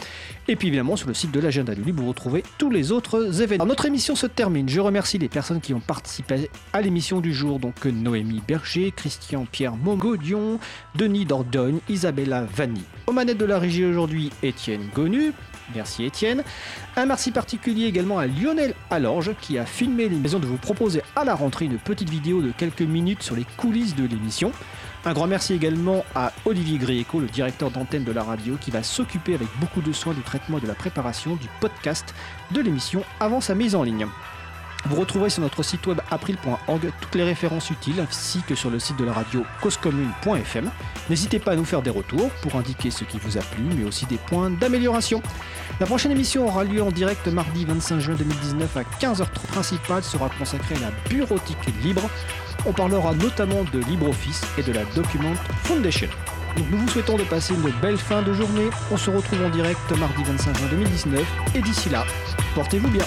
Et puis évidemment, sur le site de l'agenda vous retrouvez tous les autres événements. Notre émission se termine. Je remercie les personnes qui ont participé à l'émission du jour. Donc Noémie Berger, Christian Pierre Mogodion, Denis Dordogne, Isabella Vanni. Aux manettes de la régie aujourd'hui, Étienne Gonu. Merci Étienne. Un merci particulier également à Lionel Alorge qui a filmé l'émission de vous proposer à la rentrée une petite vidéo de quelques minutes sur les coulisses de l'émission. Un grand merci également à Olivier Gréco, le directeur d'antenne de la radio, qui va s'occuper avec beaucoup de soin du traitement et de la préparation du podcast de l'émission avant sa mise en ligne. Vous retrouverez sur notre site web april.org toutes les références utiles ainsi que sur le site de la radio causecommune.fm. N'hésitez pas à nous faire des retours pour indiquer ce qui vous a plu mais aussi des points d'amélioration. La prochaine émission aura lieu en direct mardi 25 juin 2019 à 15h principale sera consacrée à la bureautique libre. On parlera notamment de LibreOffice et de la Document Foundation. Nous vous souhaitons de passer une belle fin de journée. On se retrouve en direct mardi 25 juin 2019 et d'ici là, portez-vous bien.